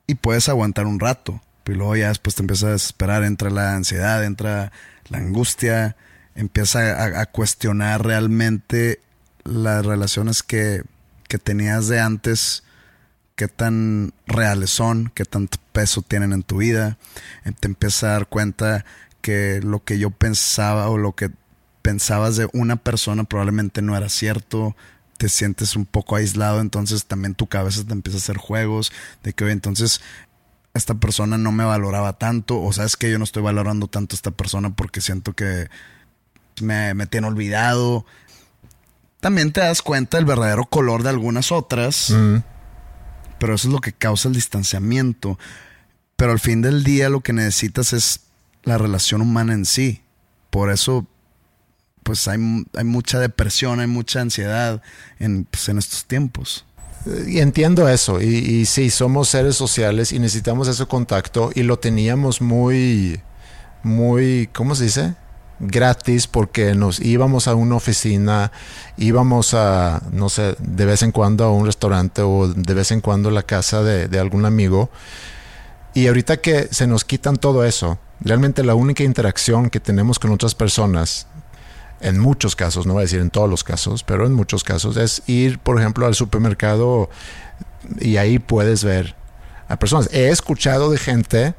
y puedes aguantar un rato, pero luego ya después te empiezas a desesperar, entra la ansiedad, entra la angustia, empieza a, a cuestionar realmente las relaciones que, que tenías de antes, qué tan reales son, qué tanto peso tienen en tu vida. Te empiezas a dar cuenta que lo que yo pensaba o lo que pensabas de una persona probablemente no era cierto, te sientes un poco aislado, entonces también tu cabeza te empieza a hacer juegos de que, oye, entonces esta persona no me valoraba tanto, o sabes que yo no estoy valorando tanto a esta persona porque siento que me, me tiene olvidado. También te das cuenta del verdadero color de algunas otras, Mm. pero eso es lo que causa el distanciamiento. Pero al fin del día lo que necesitas es la relación humana en sí. Por eso pues hay, hay mucha depresión, hay mucha ansiedad en, pues, en estos tiempos. Y entiendo eso, y, y sí, somos seres sociales y necesitamos ese contacto y lo teníamos muy, muy, ¿cómo se dice? Gratis porque nos íbamos a una oficina, íbamos a, no sé, de vez en cuando a un restaurante o de vez en cuando a la casa de, de algún amigo. Y ahorita que se nos quitan todo eso, realmente la única interacción que tenemos con otras personas en muchos casos, no voy a decir en todos los casos, pero en muchos casos, es ir, por ejemplo, al supermercado y ahí puedes ver a personas. He escuchado de gente,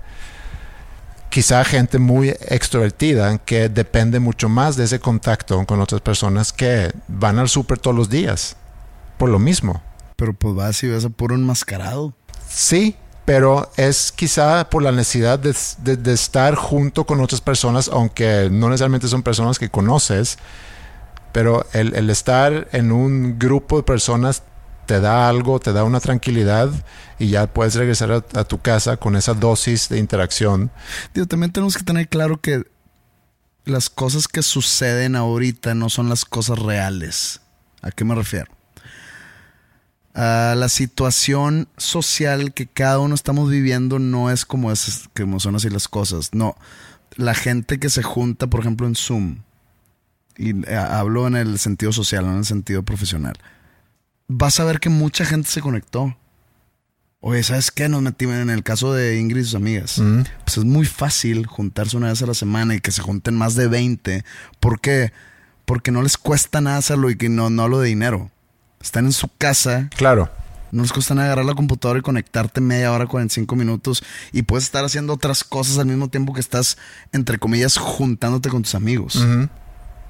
quizá gente muy extrovertida, que depende mucho más de ese contacto con otras personas que van al super todos los días, por lo mismo. Pero pues vas y ves a puro enmascarado. Sí, pero es quizá por la necesidad de, estar junto con otras personas, aunque no necesariamente son personas que conoces, pero el, estar en un grupo de personas te da algo, te da una tranquilidad y ya puedes regresar a, a tu casa con esa dosis de interacción. Digo, también tenemos que tener claro que las cosas que suceden ahorita no son las cosas reales. ¿A qué me refiero? Uh, la situación social que cada uno estamos viviendo no es como, es, como son así las cosas. No, la gente que se junta, por ejemplo, en Zoom, y eh, hablo en el sentido social, no en el sentido profesional, vas a ver que mucha gente se conectó. Oye, ¿sabes qué? Nos metimos en el caso de Ingrid y sus amigas. Mm. Pues es muy fácil juntarse una vez a la semana y que se junten más de 20. ¿Por qué? Porque no les cuesta nada hacerlo y que no, no hablo de dinero están en su casa. Claro. No les cuesta nada agarrar la computadora y conectarte media hora, 45 minutos y puedes estar haciendo otras cosas al mismo tiempo que estás, entre comillas, juntándote con tus amigos. Uh -huh.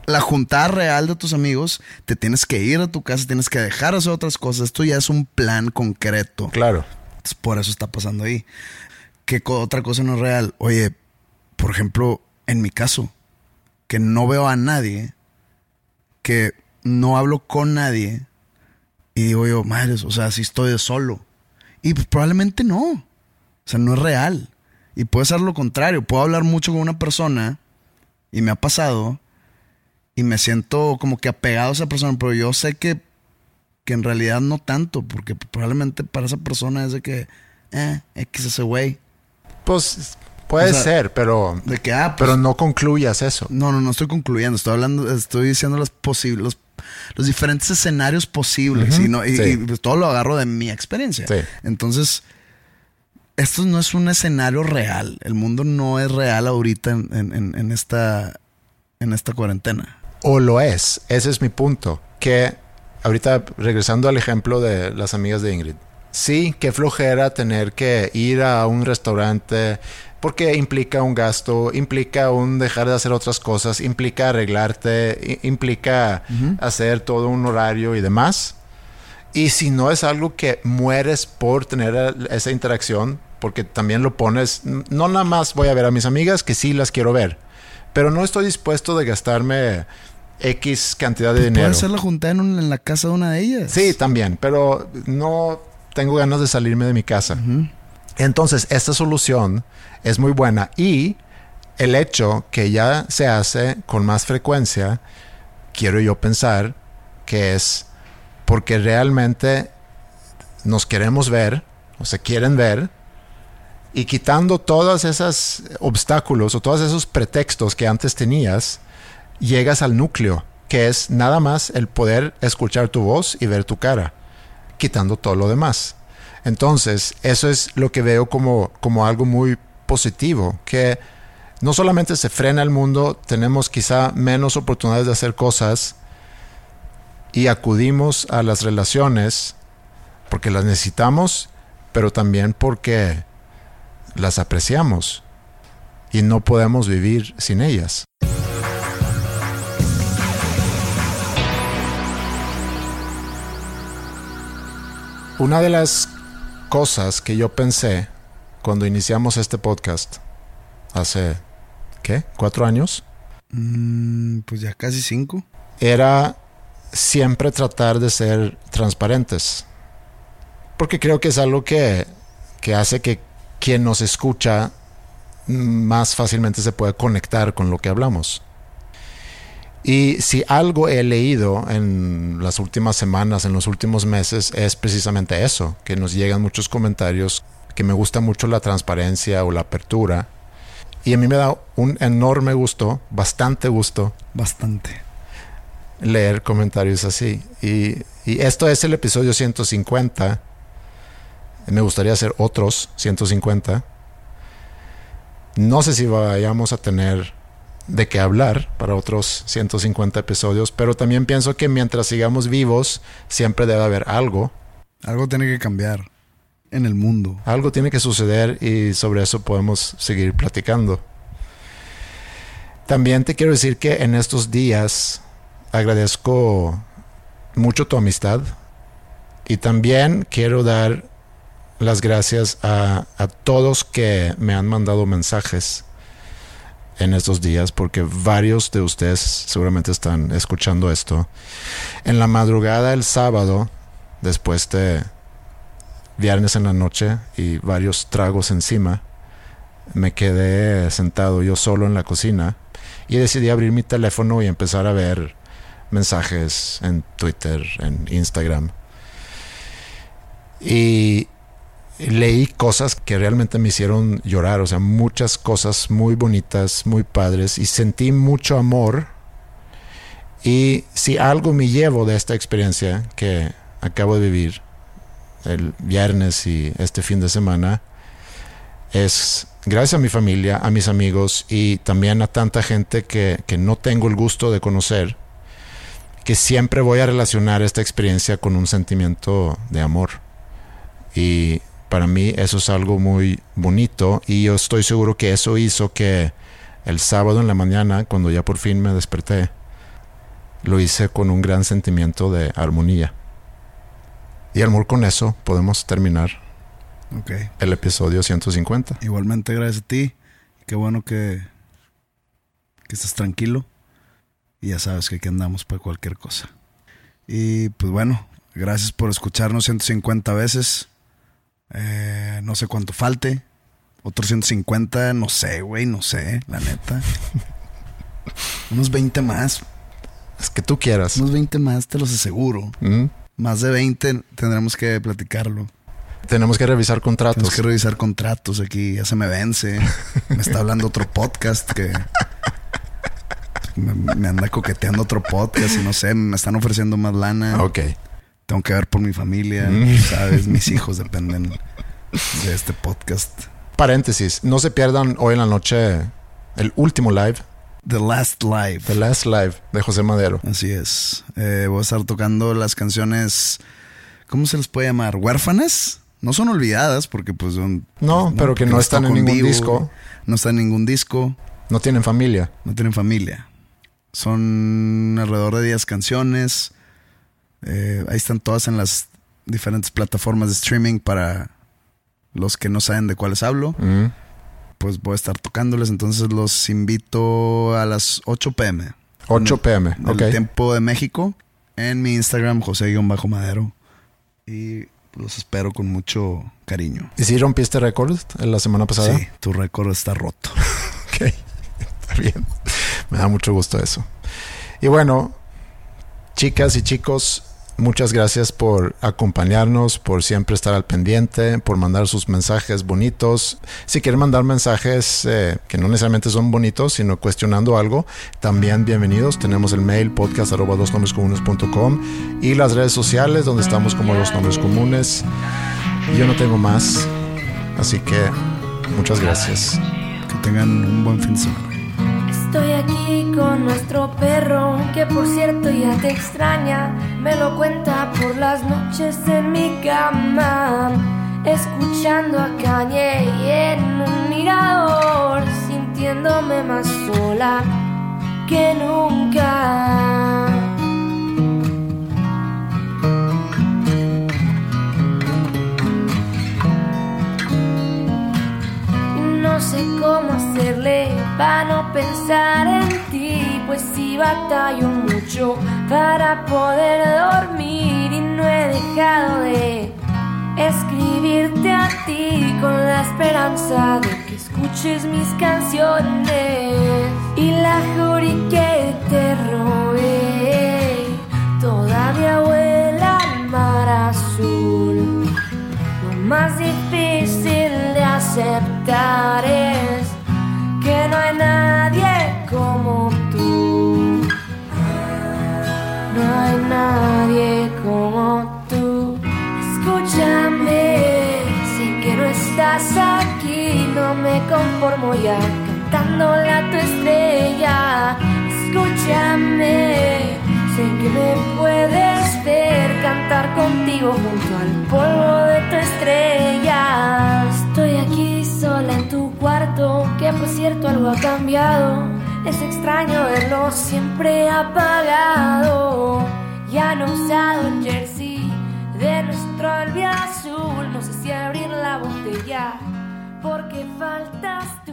La juntada real de tus amigos, te tienes que ir a tu casa, tienes que dejar hacer otras cosas. Esto ya es un plan concreto. Claro. Entonces, por eso está pasando ahí. ¿Qué otra cosa no es real? Oye, por ejemplo, en mi caso, que no veo a nadie, que no hablo con nadie, y digo yo, madres, o sea, si estoy de solo. Y pues, probablemente no. O sea, no es real. Y puede ser lo contrario. Puedo hablar mucho con una persona y me ha pasado y me siento como que apegado a esa persona, pero yo sé que, que en realidad no tanto, porque probablemente para esa persona es de que, eh, X ese güey. Pues puede o sea, ser, pero, de que, ah, pues, pero no concluyas eso. No, no, no estoy concluyendo. Estoy hablando, estoy diciendo los posibles, los diferentes escenarios posibles. Uh -huh. y, no, y, sí. y, pues todo lo agarro de mi experiencia. Sí. Entonces, esto no es un escenario real. El mundo no es real ahorita en, en, en, esta, en esta cuarentena. O lo es. Ese es mi punto. Que ahorita, regresando al ejemplo de las amigas de Ingrid. Sí, qué flojera tener que ir a un restaurante, porque implica un gasto, implica un dejar de hacer otras cosas, implica arreglarte, implica hacer todo un horario y demás. Y si no es algo que mueres por tener esa interacción, porque también lo pones, no nada más voy a ver a mis amigas que sí las quiero ver, pero no estoy dispuesto de gastarme X cantidad de dinero. Puedes hacer la en, un- en la casa de una de ellas. Sí, también, pero no tengo ganas de salirme de mi casa. Entonces, esta solución es muy buena y el hecho que ya se hace con más frecuencia, quiero yo pensar que es porque realmente nos queremos ver o se quieren ver y quitando todos esos obstáculos o todos esos pretextos que antes tenías, llegas al núcleo, que es nada más el poder escuchar tu voz y ver tu cara, quitando todo lo demás. Entonces, eso es lo que veo como, como algo muy positivo, que no solamente se frena el mundo, tenemos quizá menos oportunidades de hacer cosas y acudimos a las relaciones porque las necesitamos, pero también porque las apreciamos y no podemos vivir sin ellas. Una de las cosas que yo pensé cuando iniciamos este podcast hace, ¿qué? ¿Cuatro años? Mm, pues ya casi cinco. Era siempre tratar de ser transparentes. Porque creo que es algo que, que hace que quien nos escucha más fácilmente se puede conectar con lo que hablamos. Y si algo he leído en las últimas semanas, en los últimos meses, es precisamente eso, que nos llegan muchos comentarios, que me gusta mucho la transparencia o la apertura. Y a mí me da un enorme gusto, bastante gusto, Bastante. leer comentarios así. Y, y esto es el episodio 150. Me gustaría hacer otros 150. No sé si vayamos a tener de qué hablar para otros 150 episodios, pero también pienso que mientras sigamos vivos, siempre debe haber algo. Algo tiene que cambiar en el mundo. Algo tiene que suceder y sobre eso podemos seguir platicando. También te quiero decir que en estos días agradezco mucho tu amistad y también quiero dar las gracias a, todos que me han mandado mensajes en estos días porque varios de ustedes seguramente están escuchando esto. En la madrugada el sábado, después de viernes en la noche y varios tragos encima, me quedé sentado yo solo en la cocina y decidí abrir mi teléfono y empezar a ver mensajes en Twitter, en Instagram. Y leí cosas que realmente me hicieron llorar, o sea, muchas cosas muy bonitas, muy padres, y sentí mucho amor. Y si algo me llevo de esta experiencia que acabo de vivir el viernes y este fin de semana, es gracias a mi familia, a mis amigos y también a tanta gente que, que no tengo el gusto de conocer, que siempre voy a relacionar esta experiencia con un sentimiento de amor. Y para mí eso es algo muy bonito y yo estoy seguro que eso hizo que el sábado en la mañana, cuando ya por fin me desperté, lo hice con un gran sentimiento de armonía. Y amor con eso podemos terminar Ok. el episodio 150. Igualmente, gracias a ti. Qué bueno que, que estés tranquilo. Y ya sabes que aquí andamos para cualquier cosa. Y pues bueno, gracias por escucharnos 150 veces. Eh, no sé cuánto falte. Otros 150, no sé, güey, no sé, la neta. Unos 20 más. Es que tú quieras. Unos 20 más, te los aseguro. Mm. Más de 20 tendremos que platicarlo. Tenemos que revisar contratos. Tenemos que revisar contratos aquí. Ya se me vence. Me está hablando otro podcast que me, me anda coqueteando otro podcast y no sé, me están ofreciendo más lana. Ok. Tengo que ver por mi familia, Mm. ¿sabes? Mis hijos dependen de este podcast. Paréntesis. No se pierdan hoy en la noche el último live, The Last Live. The Last Live de José Madero. Así es. Eh, voy a estar tocando las canciones, ¿cómo se les puede llamar? ¿Huérfanas? No son olvidadas porque pues son... No, pues, pero que no están en ningún vivo, disco. No están en ningún disco. No tienen familia. No tienen familia. Son alrededor de 10 canciones. Eh, ahí están todas en las diferentes plataformas de streaming para los que no saben de cuáles hablo. Mm. Pues voy a estar tocándoles. Entonces los invito a las 8 pm. 8 pm, Del ok. tiempo de México. En mi Instagram, José-Madero. Y los espero con mucho cariño. ¿Y si rompiste récord la semana pasada? Sí, tu récord está roto. Ok, está bien. Me da mucho gusto eso. Y bueno, chicas y chicos, muchas gracias por acompañarnos, por siempre estar al pendiente, por mandar sus mensajes bonitos. Si quieren mandar mensajes eh, que no necesariamente son bonitos, sino cuestionando algo, también bienvenidos. Tenemos el mail podcast y las redes sociales donde estamos como Los Nombres Comunes. Yo no tengo más, así que muchas gracias. Que tengan un buen fin de semana. Nuestro perro, que por cierto ya te extraña. Me lo cuenta por las noches en mi cama. Escuchando a Kanye y en un mirador, sintiéndome más sola que nunca. No sé cómo hacerle para no pensar en ti, pues si batallo mucho para poder dormir y no he dejado de escribirte a ti con la esperanza de que escuches mis canciones y la jury que te robé todavía vuela al mar azul. Lo más difícil de aceptar es que no hay nadie como hay nadie como tú. Escúchame, sé que no estás aquí, no me conformo ya cantándole a tu estrella. Escúchame, sé que me puedes ver cantar contigo junto al polvo de tu estrella. Estoy aquí sola en tu cuarto, que por cierto algo ha cambiado. Es extraño verlo siempre apagado. Ya no usado el jersey de nuestro albi azul. No sé si abrir la botella porque faltas tú.